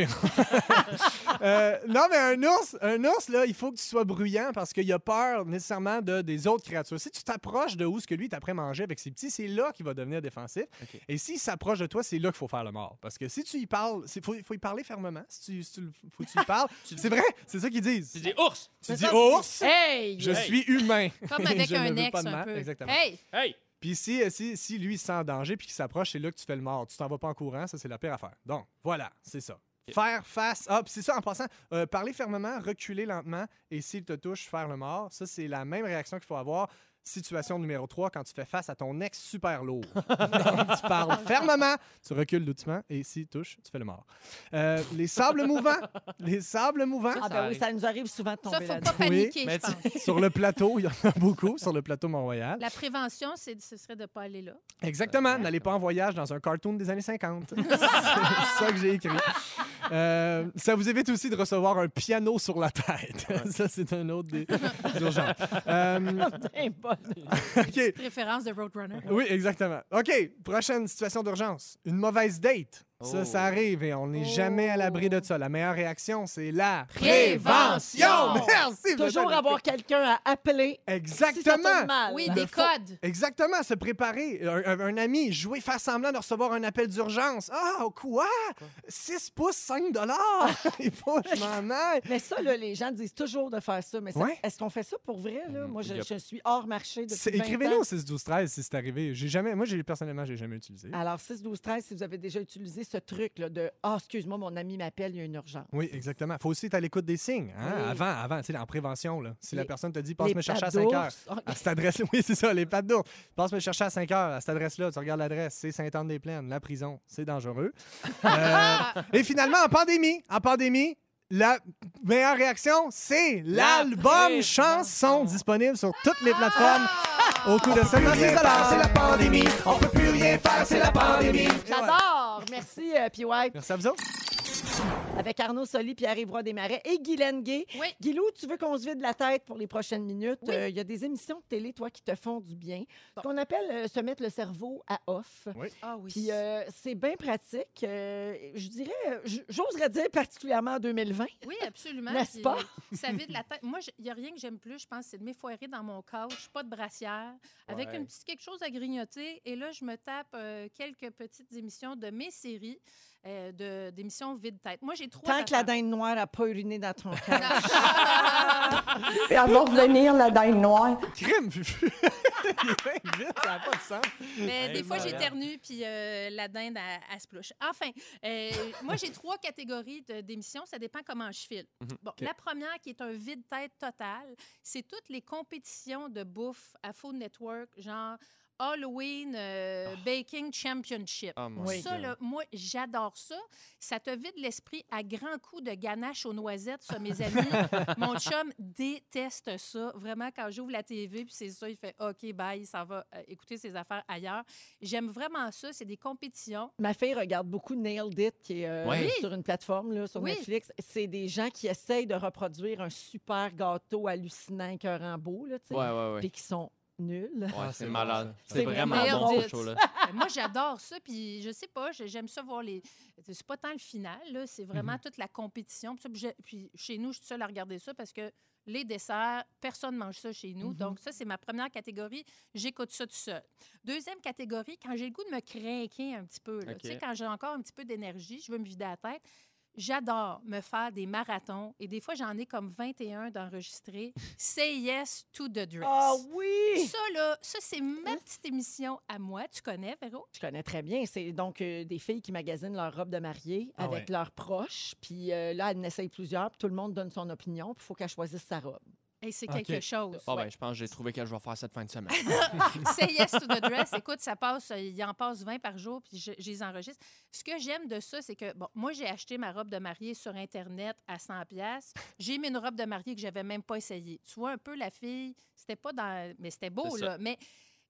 Euh, non, mais un ours, un ours, là, il faut que tu sois bruyant parce qu'il a peur nécessairement de, des autres créatures. Si tu t'approches de où ce que lui est après manger avec ses petits, c'est là qu'il va devenir défensif.
OK.
Et s'il s'approche de toi, c'est là qu'il faut faire le mort. Parce que si tu y parles, il faut, faut y parler fermement. Si tu, si tu le- faut que tu y parles. c'est vrai, c'est ça qu'ils disent.
Tu dis ours!
Tu dis
ça,
ours,
Hey!
Je
Hey.
suis humain.
Comme avec
Je ne
un
veux
ex
pas de
un
mal.
peu.
Exactement.
Hey!
Hey!
Puis si, si, si lui il se sent en danger puis qu'il s'approche, c'est là que tu fais le mort. Tu t'en vas pas en courant, ça c'est la pire affaire. Donc, voilà, c'est ça. Faire face. Ah, puis c'est ça en passant. euh, parler fermement, reculer lentement et s'il te touche, faire le mort. Ça, c'est la même réaction qu'il faut avoir. Situation numéro 3, quand tu fais face à ton ex super lourd. Donc, tu parles fermement, tu recules doucement et s'il touche, tu fais le mort. Euh, les sables mouvants. Les sables mouvants.
Ah, ben oui, ça nous arrive souvent de
Ça,
tomber
faut
là-dedans.
pas paniquer, je pense.
sur le plateau, il y en a beaucoup, sur le plateau Mont-Royal.
La prévention, c'est, ce serait de ne pas aller là.
Exactement. N'allez pas en voyage dans un cartoon des années 50. c'est ça que j'ai écrit. Euh, ça vous évite aussi de recevoir un piano sur la tête. ça, c'est un autre des urgences. Euh,
Référence de Roadrunner.
Oui, exactement. OK. Prochaine situation d'urgence. Une mauvaise date. Ça, ça arrive et on n'est jamais à l'abri de ça. La meilleure réaction, c'est la
Prévention!
Merci.
Toujours avoir quelqu'un à appeler. Si ça
Exactement.
mal.
Oui, des codes.
Exactement, se préparer. Un, ami, jouer, faire semblant de recevoir un appel d'urgence. Ah, quoi? 6 pouces, 5 dollars? Il faut que je m'en aille.
Mais ça, là, les gens disent toujours de faire ça. Mais
Ouais.
est-ce qu'on fait ça pour vrai? Là? Moi, je,
Yep.
je suis hors marché depuis
C'est-
20
Écrivez-nous au 6 12 13 si c'est arrivé. J'ai jamais, moi, j'ai personnellement, j'ai jamais utilisé.
Alors, 6, 12, 13, si vous avez déjà utilisé ce truc-là de « Ah, excuse-moi, mon ami m'appelle, il y a une urgence.
Oui, exactement. faut aussi être à l'écoute des signes. hein,
Oui.
Avant, avant, tu sais, en prévention. Là. Si la personne te dit, passe me chercher à
pattes
5 heures.
Ah,
À cette adresse, oui, c'est ça, les pattes d'ours. Passe me chercher à 5 heures. À cette adresse-là, tu regardes l'adresse, c'est Sainte-Anne-des-Plaines, la prison, c'est dangereux. Euh, et finalement, en pandémie, en pandémie, la meilleure réaction, c'est l'album chanson disponible sur toutes les plateformes au coût de 76
C'est la pandémie, on peut plus rien faire, c'est la pandémie.
J'adore! Merci, euh.
Merci à vous.
Avec Arnaud Soli, Pierre-Yves Roy Desmarais et Guylaine Gay.
Oui.
Guilou, tu veux qu'on se vide la tête pour les prochaines minutes?
Oui.
Euh, Il y a des émissions de télé, toi, qui te font du bien. Ce qu'on appelle euh, se mettre le cerveau à off.
Ah oui.
Puis euh, c'est bien pratique. euh, je dirais, euh, j'oserais dire particulièrement en 2020.
Oui, absolument.
N'est-ce pas?
euh, Ça vide la tête. Moi, il n'y a rien que j'aime plus, je pense, c'est de m'effoirer dans mon couch, pas de brassière, avec
Ouais.
une petite quelque chose à grignoter. Et là, je me tape euh, quelques petites émissions de mes séries, euh, de- d'émissions vide-tête. Moi, j'ai trois.
Tant que la dinde noire n'a pas uriné dans ton cœur.
Et elle va revenir, la dinde noire.
Crime, vite, ça n'a pas de sens.
Mais des fois, j'éternue, puis euh, la dinde, elle, elle se plouche. Enfin, euh, moi, j'ai trois catégories de- d'émissions. Ça dépend comment je file. Bon, La première, qui est un vide-tête total, c'est toutes les compétitions de bouffe à Food Network, genre Halloween euh, Baking Championship.
Oh,
Oui.
Ça, là, moi, j'adore ça. Ça te vide l'esprit à grands coups de ganache aux noisettes, ça, mes amis. Mon chum déteste ça. Vraiment, quand j'ouvre la TV, puis c'est ça, il fait OK, bye, ça va euh, écouter ses affaires ailleurs. J'aime vraiment ça. C'est des compétitions.
Ma fille regarde beaucoup Nailed It, qui est euh.
Oui.
sur une plateforme là, sur
Oui.
Netflix. C'est des gens qui essayent de reproduire un super gâteau hallucinant, écœurant beau, là, tu sais,
Ouais, ouais, ouais.
puis qui sont
Ouais,
Ah,
c'est malade. C'est vraiment bon,
bon.
ce show-là.
Euh, moi, j'adore ça. Puis, je sais pas, j'ai- j'aime ça voir les. C'est pas tant le final, là. C'est vraiment toute la compétition. Puis, chez nous, je suis seule à regarder ça parce que les desserts, personne mange ça chez nous. Donc, ça, c'est ma première catégorie. J'écoute ça tout seul. Deuxième catégorie, quand j'ai le goût de me craquer un petit peu, là. Tu sais, quand j'ai encore un petit peu d'énergie, je veux me vider la tête. J'adore me faire des marathons et des fois, j'en ai comme 21 d'enregistrés. Say yes to the dress.
Ah oui!
Ça, là, ça, c'est ma petite émission à moi. Tu connais, Véro?
Je connais très bien. C'est donc euh, des filles qui magasinent leur robe de mariée
Ah
avec
ouais.
leurs proches. Puis euh, là, elles en essayent plusieurs. Puis tout le monde donne son opinion. Puis il faut qu'elle choisisse sa robe.
Et c'est quelque chose.
Ben, je pense que j'ai trouvé que je vais faire cette fin de semaine.
Say yes to the dress. Écoute, ça passe, euh, il en passe 20 par jour, puis je, je les enregistre. Ce que j'aime de ça, c'est que, bon, moi, j'ai acheté ma robe de mariée sur Internet à 100 pièces. J'ai mis une robe de mariée que j'avais même pas essayée. Tu vois un peu la fille, c'était pas dans... Mais c'était beau,
C'est
là. Mais...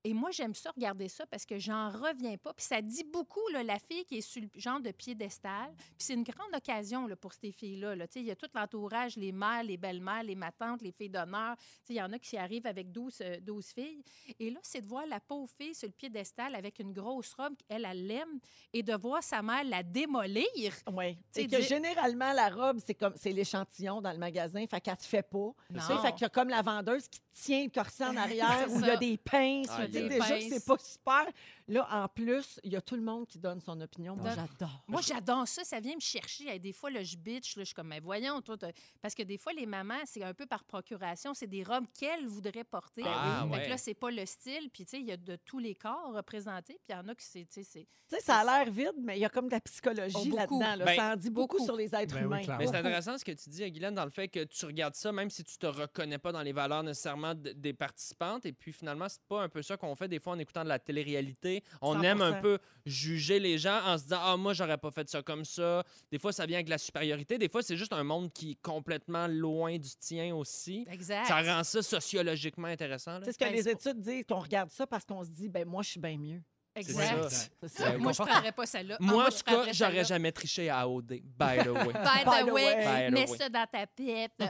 Et moi, j'aime ça, regarder ça, parce que j'en reviens pas. Puis ça dit beaucoup, là, la fille qui est sur le genre de piédestal. Puis c'est une grande occasion là, pour ces filles-là. là. Tu sais, Il y a tout l'entourage, les mères, les belles-mères, les matantes, les filles d'honneur. Tu sais, Il y en a qui arrivent avec 12, euh, 12 filles. Et là, c'est de voir la pauvre fille sur le piédestal avec une grosse robe qu'elle, elle l'aime, et de voir sa mère la démolir.
Oui.
C'est
que
dire-
généralement, la robe, c'est comme c'est l'échantillon dans le magasin. Fait qu'elle te fait pas.
Non.
Fait qu'il y a comme la vendeuse qui tient le corset en arrière où il y a des pinces. Dis déjà que c'est pas super. Là, en plus, il y a tout le monde qui donne son opinion. Moi, j'adore.
Moi, j'adore ça. Ça vient me chercher. Hey, des fois, là, je bitch. Là, je suis comme, mais voyons, toi. t'as- Parce que des fois, les mamans, c'est un peu par procuration. C'est des robes qu'elles voudraient porter.
Ah,
Fait
ouais.
que là, c'est pas le style. Puis, tu sais, il y a de tous les corps représentés. Puis, il y en a qui c'est. tu sais,
ça a l'air vide, mais il y a comme de la psychologie
Oh,
là-dedans. là.
Ben,
ça en dit beaucoup,
beaucoup.
sur les êtres
Ben
humains.
Mais c'est intéressant ce que tu dis, Guylaine, dans le fait que tu regardes ça, même si tu te reconnais pas dans les valeurs nécessairement de- des participantes. Et puis finalement, c'est pas un peu ça qu'on fait des fois en écoutant de la télé-réalité. On aime un
100%.
peu juger les gens en se disant Ah, moi, j'aurais pas fait ça comme ça. Des fois, ça vient avec la supériorité. Des fois, c'est juste un monde qui est complètement loin du tien aussi.
Exact.
Ça rend ça sociologiquement intéressant.
sais ce que
Ben,
les
c'est
études disent, qu'on regarde ça parce qu'on se dit, ben moi, je suis bien mieux.
Exact.
ça.
C'est ça.
Moi, je prendrais pas celle-là. Ah,
Moi, en tout cas, j'aurais jamais triché à OD. By the way.
By the way.
By the
mets ça dans ta pipe.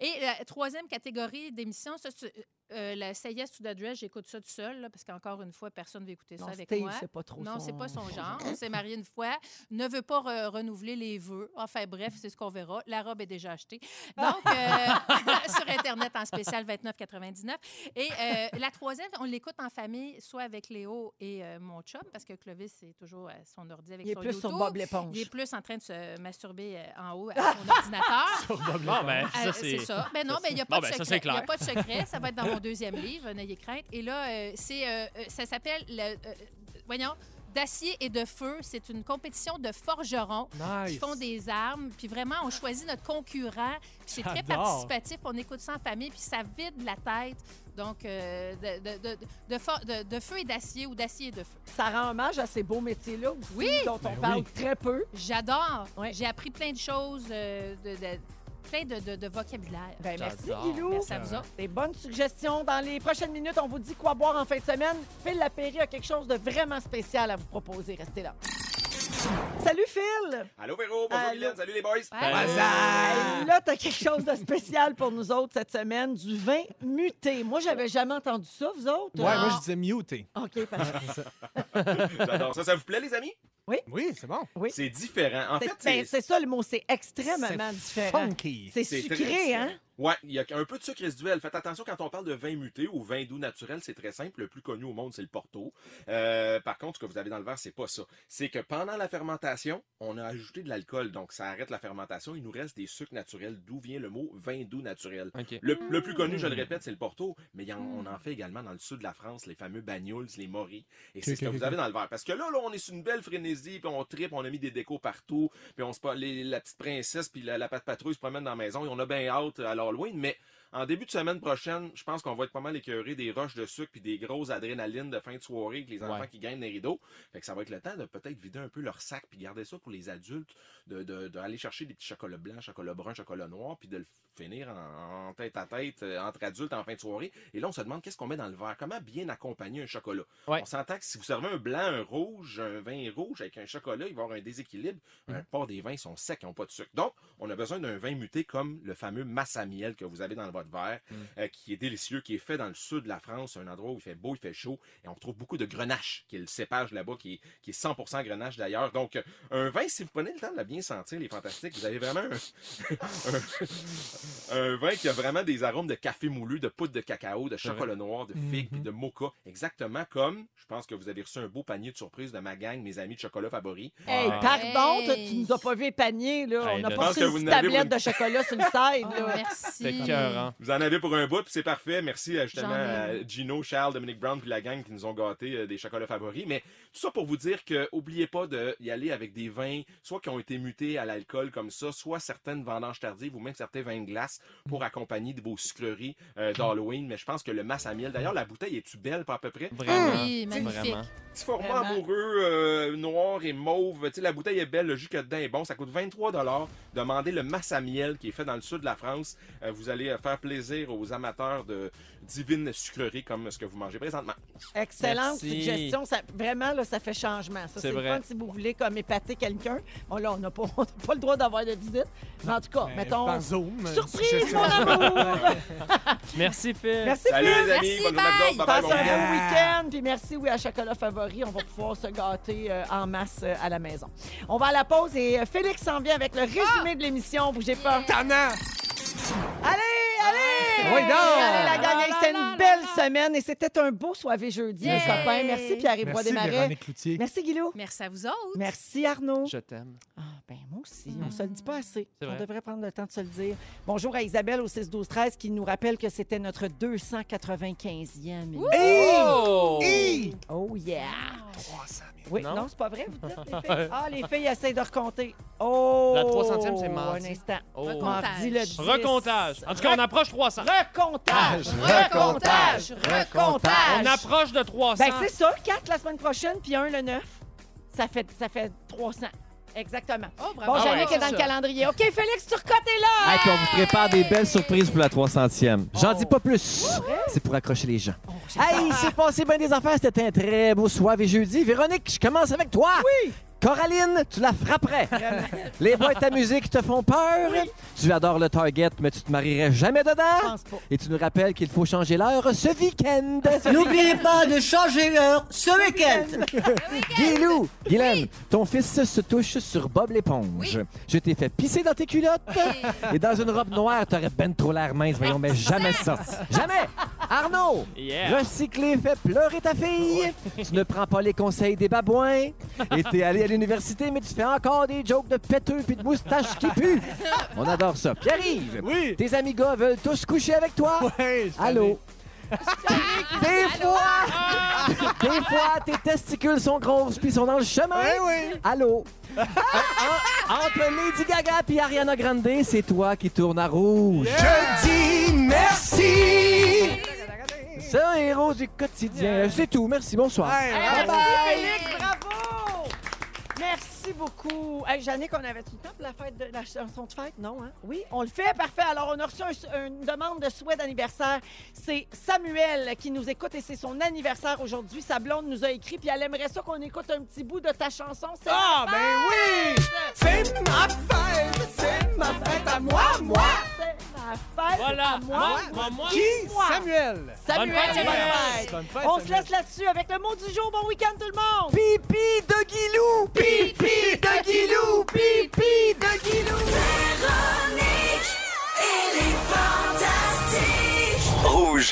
Et la troisième catégorie d'émissions, ça, c'est, euh, la Say Yes to the Dress, j'écoute ça tout seul, là, parce qu'encore une fois, personne ne veut écouter ça
Non,
avec
Steve,
moi.
c'est pas trop
Non,
son-
c'est pas son genre. On s'est marié une fois. Ne veut pas re- renouveler les vœux. Enfin, bref, c'est ce qu'on verra. La robe est déjà achetée. Donc, euh, sur Internet en spécial 29,99. Et euh, la troisième, on l'écoute en famille, soit avec Léo et euh, mon chum, parce que Clovis, c'est toujours à son ordi avec
Il est
son
plus
YouTube.
sur Bob l'éponge.
Il est plus en train de se masturber en haut à son ordinateur.
Bon, ben,
Euh,
ça,
c'est
c'est.
ça. Ben non, mais il n'y a pas
Bon,
de
ben, ça,
secret.
c'est
Il n'y a
clair.
pas de secret. Ça va être dans mon deuxième livre, N'ayez crainte. Et là, euh, c'est, euh, euh, ça s'appelle, le, euh, voyons, d'acier et de feu. C'est une compétition de forgerons qui font des armes. Puis vraiment, on choisit notre concurrent. Puis c'est très
J'adore.
participatif. On écoute ça en famille, puis ça vide la tête. Donc, euh, de, de, de, de for- de- de feu et d'acier ou d'acier et de feu.
Ça rend hommage à ces beaux métiers-là aussi,
Oui.
dont on
Ben
parle
oui.
très peu.
J'adore.
Ouais.
J'ai appris plein de choses, euh, de, de- plein de, de- de vocabulaire.
Ben, merci. Guilou.
Merci à vous autres.
Des bonnes suggestions. Dans les prochaines minutes, on vous dit quoi boire en fin de semaine. Phil Lapéry a quelque chose de vraiment spécial à vous proposer. Restez là. Salut Phil!
Allô Véro, bonjour
Allô.
Salut les boys.
Bye.
Hey, là, tu as quelque chose de spécial pour nous autres cette semaine, du vin muté. Moi, j'avais jamais entendu ça, vous autres?
Ouais, moi,
Non.
je disais muté.
OK, parfait.
J'adore ça. Ça vous plaît les amis?
Oui, c'est bon.
Oui.
C'est différent. En
C'est
fait,
ben,
c'est...
c'est ça le mot, c'est extrêmement
C'est
différent.
Funky.
C'est
c'est très
sucré,
différent.
hein?
Ouais, il y a un peu de sucre résiduel. Faites attention quand on parle de vin muté ou vin doux naturel, c'est très simple. Le plus connu au monde, c'est le Porto. Euh, par contre, ce que vous avez dans le verre, c'est pas ça. C'est que pendant la fermentation, on a ajouté de l'alcool, donc ça arrête la fermentation. Il nous reste des sucres naturels, d'où vient le mot vin doux naturel. Le, le plus connu, je le répète, c'est le Porto, mais il y en- on en fait également dans le sud de la France, les fameux Banyuls, les Moris. Et c'est ce que vous avez dans le verre. Parce que là, là, on est sur une belle frénésie, puis on tripe, on a mis des décos partout, puis on se les- la petite princesse puis la, la patte patrouille se promènent dans la maison, et on a bien hâte à l'Halloween, mais en début de semaine prochaine, je pense qu'on va être pas mal écœuré des roches de sucre puis des grosses adrénalines de fin de soirée avec les enfants
Ouais.
qui gagnent des rideaux. Fait que ça va être le temps de peut-être vider un peu leur sac puis garder ça pour les adultes, de, de- d'aller chercher des petits chocolats blancs, chocolat brun, chocolat noir, puis de le finir en, en tête à tête euh, entre adultes en fin de soirée. Et là, on se demande qu'est-ce qu'on met dans le verre, comment bien accompagner un chocolat?
Ouais.
On s'entend que si vous servez un blanc, un rouge, un vin rouge avec un chocolat, il va y avoir un déséquilibre. Un part des vins sont secs, ils n'ont pas de sucre. Donc, on a besoin d'un vin muté comme le fameux Massamiel que vous avez dans votre verre, euh, qui est délicieux, qui est fait dans le sud de la France, un endroit où il fait beau, il fait chaud, et on trouve beaucoup de grenache, qui est le cépage là-bas, qui est, qui est 100% grenache d'ailleurs. Donc, euh, un vin, si vous prenez le temps de le bien sentir, les fantastiques, vous avez vraiment un, un, un vin qui a vraiment des arômes de café moulu, de poudre de cacao, de chocolat noir, de figue, puis de mocha, exactement comme, je pense que vous avez reçu un beau panier de surprise de ma gang, mes amis de chocolat favoris.
Hey,
Ah.
pardon,
Hey.
tu nous as pas vu les paniers, là.
Hey,
on n'a
là,
pas reçu une tablette
pour
de chocolat sur le side,
Oh,
là.
merci.
C'est cœur,
Vous en avez pour un bout, puis c'est parfait. Merci à, justement à Gino, Charles, Dominique Brown puis la gang qui nous ont gâté euh, des chocolats favoris. Mais tout ça pour vous dire que oubliez pas d'y aller avec des vins, soit qui ont été mutés à l'alcool comme ça, soit certaines vendanges tardives ou même certains vins de glace pour accompagner de vos sucreries euh, d'Halloween. Mais je pense que le masse à miel, d'ailleurs, la bouteille est-tu belle, pas à peu près?
Vraiment.
Oui, magnifique.
Petit format
Vraiment.
amoureux, euh, noir et mauve. Tu sais, la bouteille est belle, le jus qu'il y a dedans est bon. Ça coûte 23 Demandez le masse à miel qui est fait dans le sud de la France. Euh, vous allez faire plaisir aux amateurs de divines sucreries comme ce que vous mangez présentement.
Excellente
Merci.
suggestion. Ça, vraiment, là, ça fait changement. Ça,
C'est vrai.
fun si vous voulez comme épater quelqu'un. Bon, là, on n'a pas, le droit d'avoir de visite. Mais en tout cas, mettons.
par Zoom.
Surprise,
suggestion.
Merci, Phil.
Merci,
Salut
Phil.
les amis,
Merci,
bonne
bye.
Bye
Passe un
week-end.
bon week-end. Puis merci, oui, à Chocolat Favori. On va pouvoir se gâter euh, en masse euh, à la maison. On va à la pause et euh, Félix s'en vient avec le résumé de l'émission. Bougez pas.
Tannant!
Allez, allez!
Oui,
hey, c'était une belle semaine et c'était un beau soirée jeudi, les
Yay!
copains. Merci Pierre-Yves.
Véronique Cloutier.
Merci Guilou.
Merci à vous autres.
Merci Arnaud.
Je t'aime.
Ah, ben moi aussi, on se le dit pas assez. On
vrai.
devrait prendre le temps de se le dire. Bonjour à Isabelle au 6-12-13 qui nous rappelle que c'était notre 295e. émission.
Oh!
Oh yeah! Oui, non,
Non?
c'est pas vrai, vous dites, les filles? Ah, les filles essayent de recompter. Oh!
La 300e, c'est mardi.
Un instant.
Oh.
Mardi le 10.
Recomptage. En tout cas, on approche 300.
Recomptage! Recomptage! Recomptage!
On approche de 300.
Ben, c'est ça, 4 la semaine prochaine, puis 1 le 9. Ça fait, ça fait 300. Exactement.
Oh, bravo.
Bon,
Ah
Jannick
ouais,
est dans le calendrier. OK, Félix Turcotte est là!
Hey, on vous prépare des belles surprises pour la 300e. J'en dis pas plus. C'est pour accrocher les gens. Hey, il s'est passé bien des affaires. C'était un très beau soir et jeudi. Véronique, je commence avec toi. Oui. Coraline, tu la frapperais. Les boîtes à musique te font peur. Tu adores le Target, mais tu te marierais jamais dedans.
pense pas.
Et tu nous rappelles qu'il faut changer l'heure ce week-end.
N'oubliez pas de changer l'heure ce week-end.
Guilou, Guylaine, ton fils se touche sur Bob l'éponge. Je t'ai fait pisser dans tes culottes. Et dans une robe noire, t'aurais ben trop l'air mince. Voyons, mais jamais ça. Jamais! Arnaud!
Yeah.
Recycler fait pleurer ta fille. tu ne prends pas les conseils des babouins. Et t'es allé à l'université, mais tu fais encore des jokes de péteux puis de moustaches qui puent. On adore ça. Pierre-Yves,
Oui.
tes amis gars veulent tous coucher avec toi.
Ouais,
Allô? Des fois, des fois, tes testicules sont grosses puis sont dans le chemin.
Oui, oui.
Allô? En- en- entre Lady Gaga et Ariana Grande, c'est toi qui tournes à rouge.
Je dis merci.
C'est un héros du quotidien. C'est tout. Merci. Bonsoir.
Hey,
Merci,
bye bye.
Félix, bravo! Merci beaucoup. Hey, Jannick, on avait tout le temps pour la fête de la chanson de fête? Non, hein? Oui, on le fait, parfait. Alors, on a reçu un- une demande de souhait d'anniversaire. C'est Samuel qui nous écoute et c'est son anniversaire aujourd'hui. Sa blonde nous a écrit, puis elle aimerait ça qu'on écoute un petit bout de ta chanson.
Ah, ben oui! C'est ma fête! C'est ma fête à moi, moi!
C'est ma fête
Voilà.
à moi.
Moi, moi, moi.
Qui?
Moi.
Samuel.
Samuel,
Bonne fête,
bonne
Samuel.
fête.
Bonne fête,
On se laisse là-dessus avec le mot du jour. Bon week-end, tout le monde!
Pipi de Guilou! Pipi pipi de Guilou, pipi de Guilou.
Véronique, elle est fantastique. Rouge.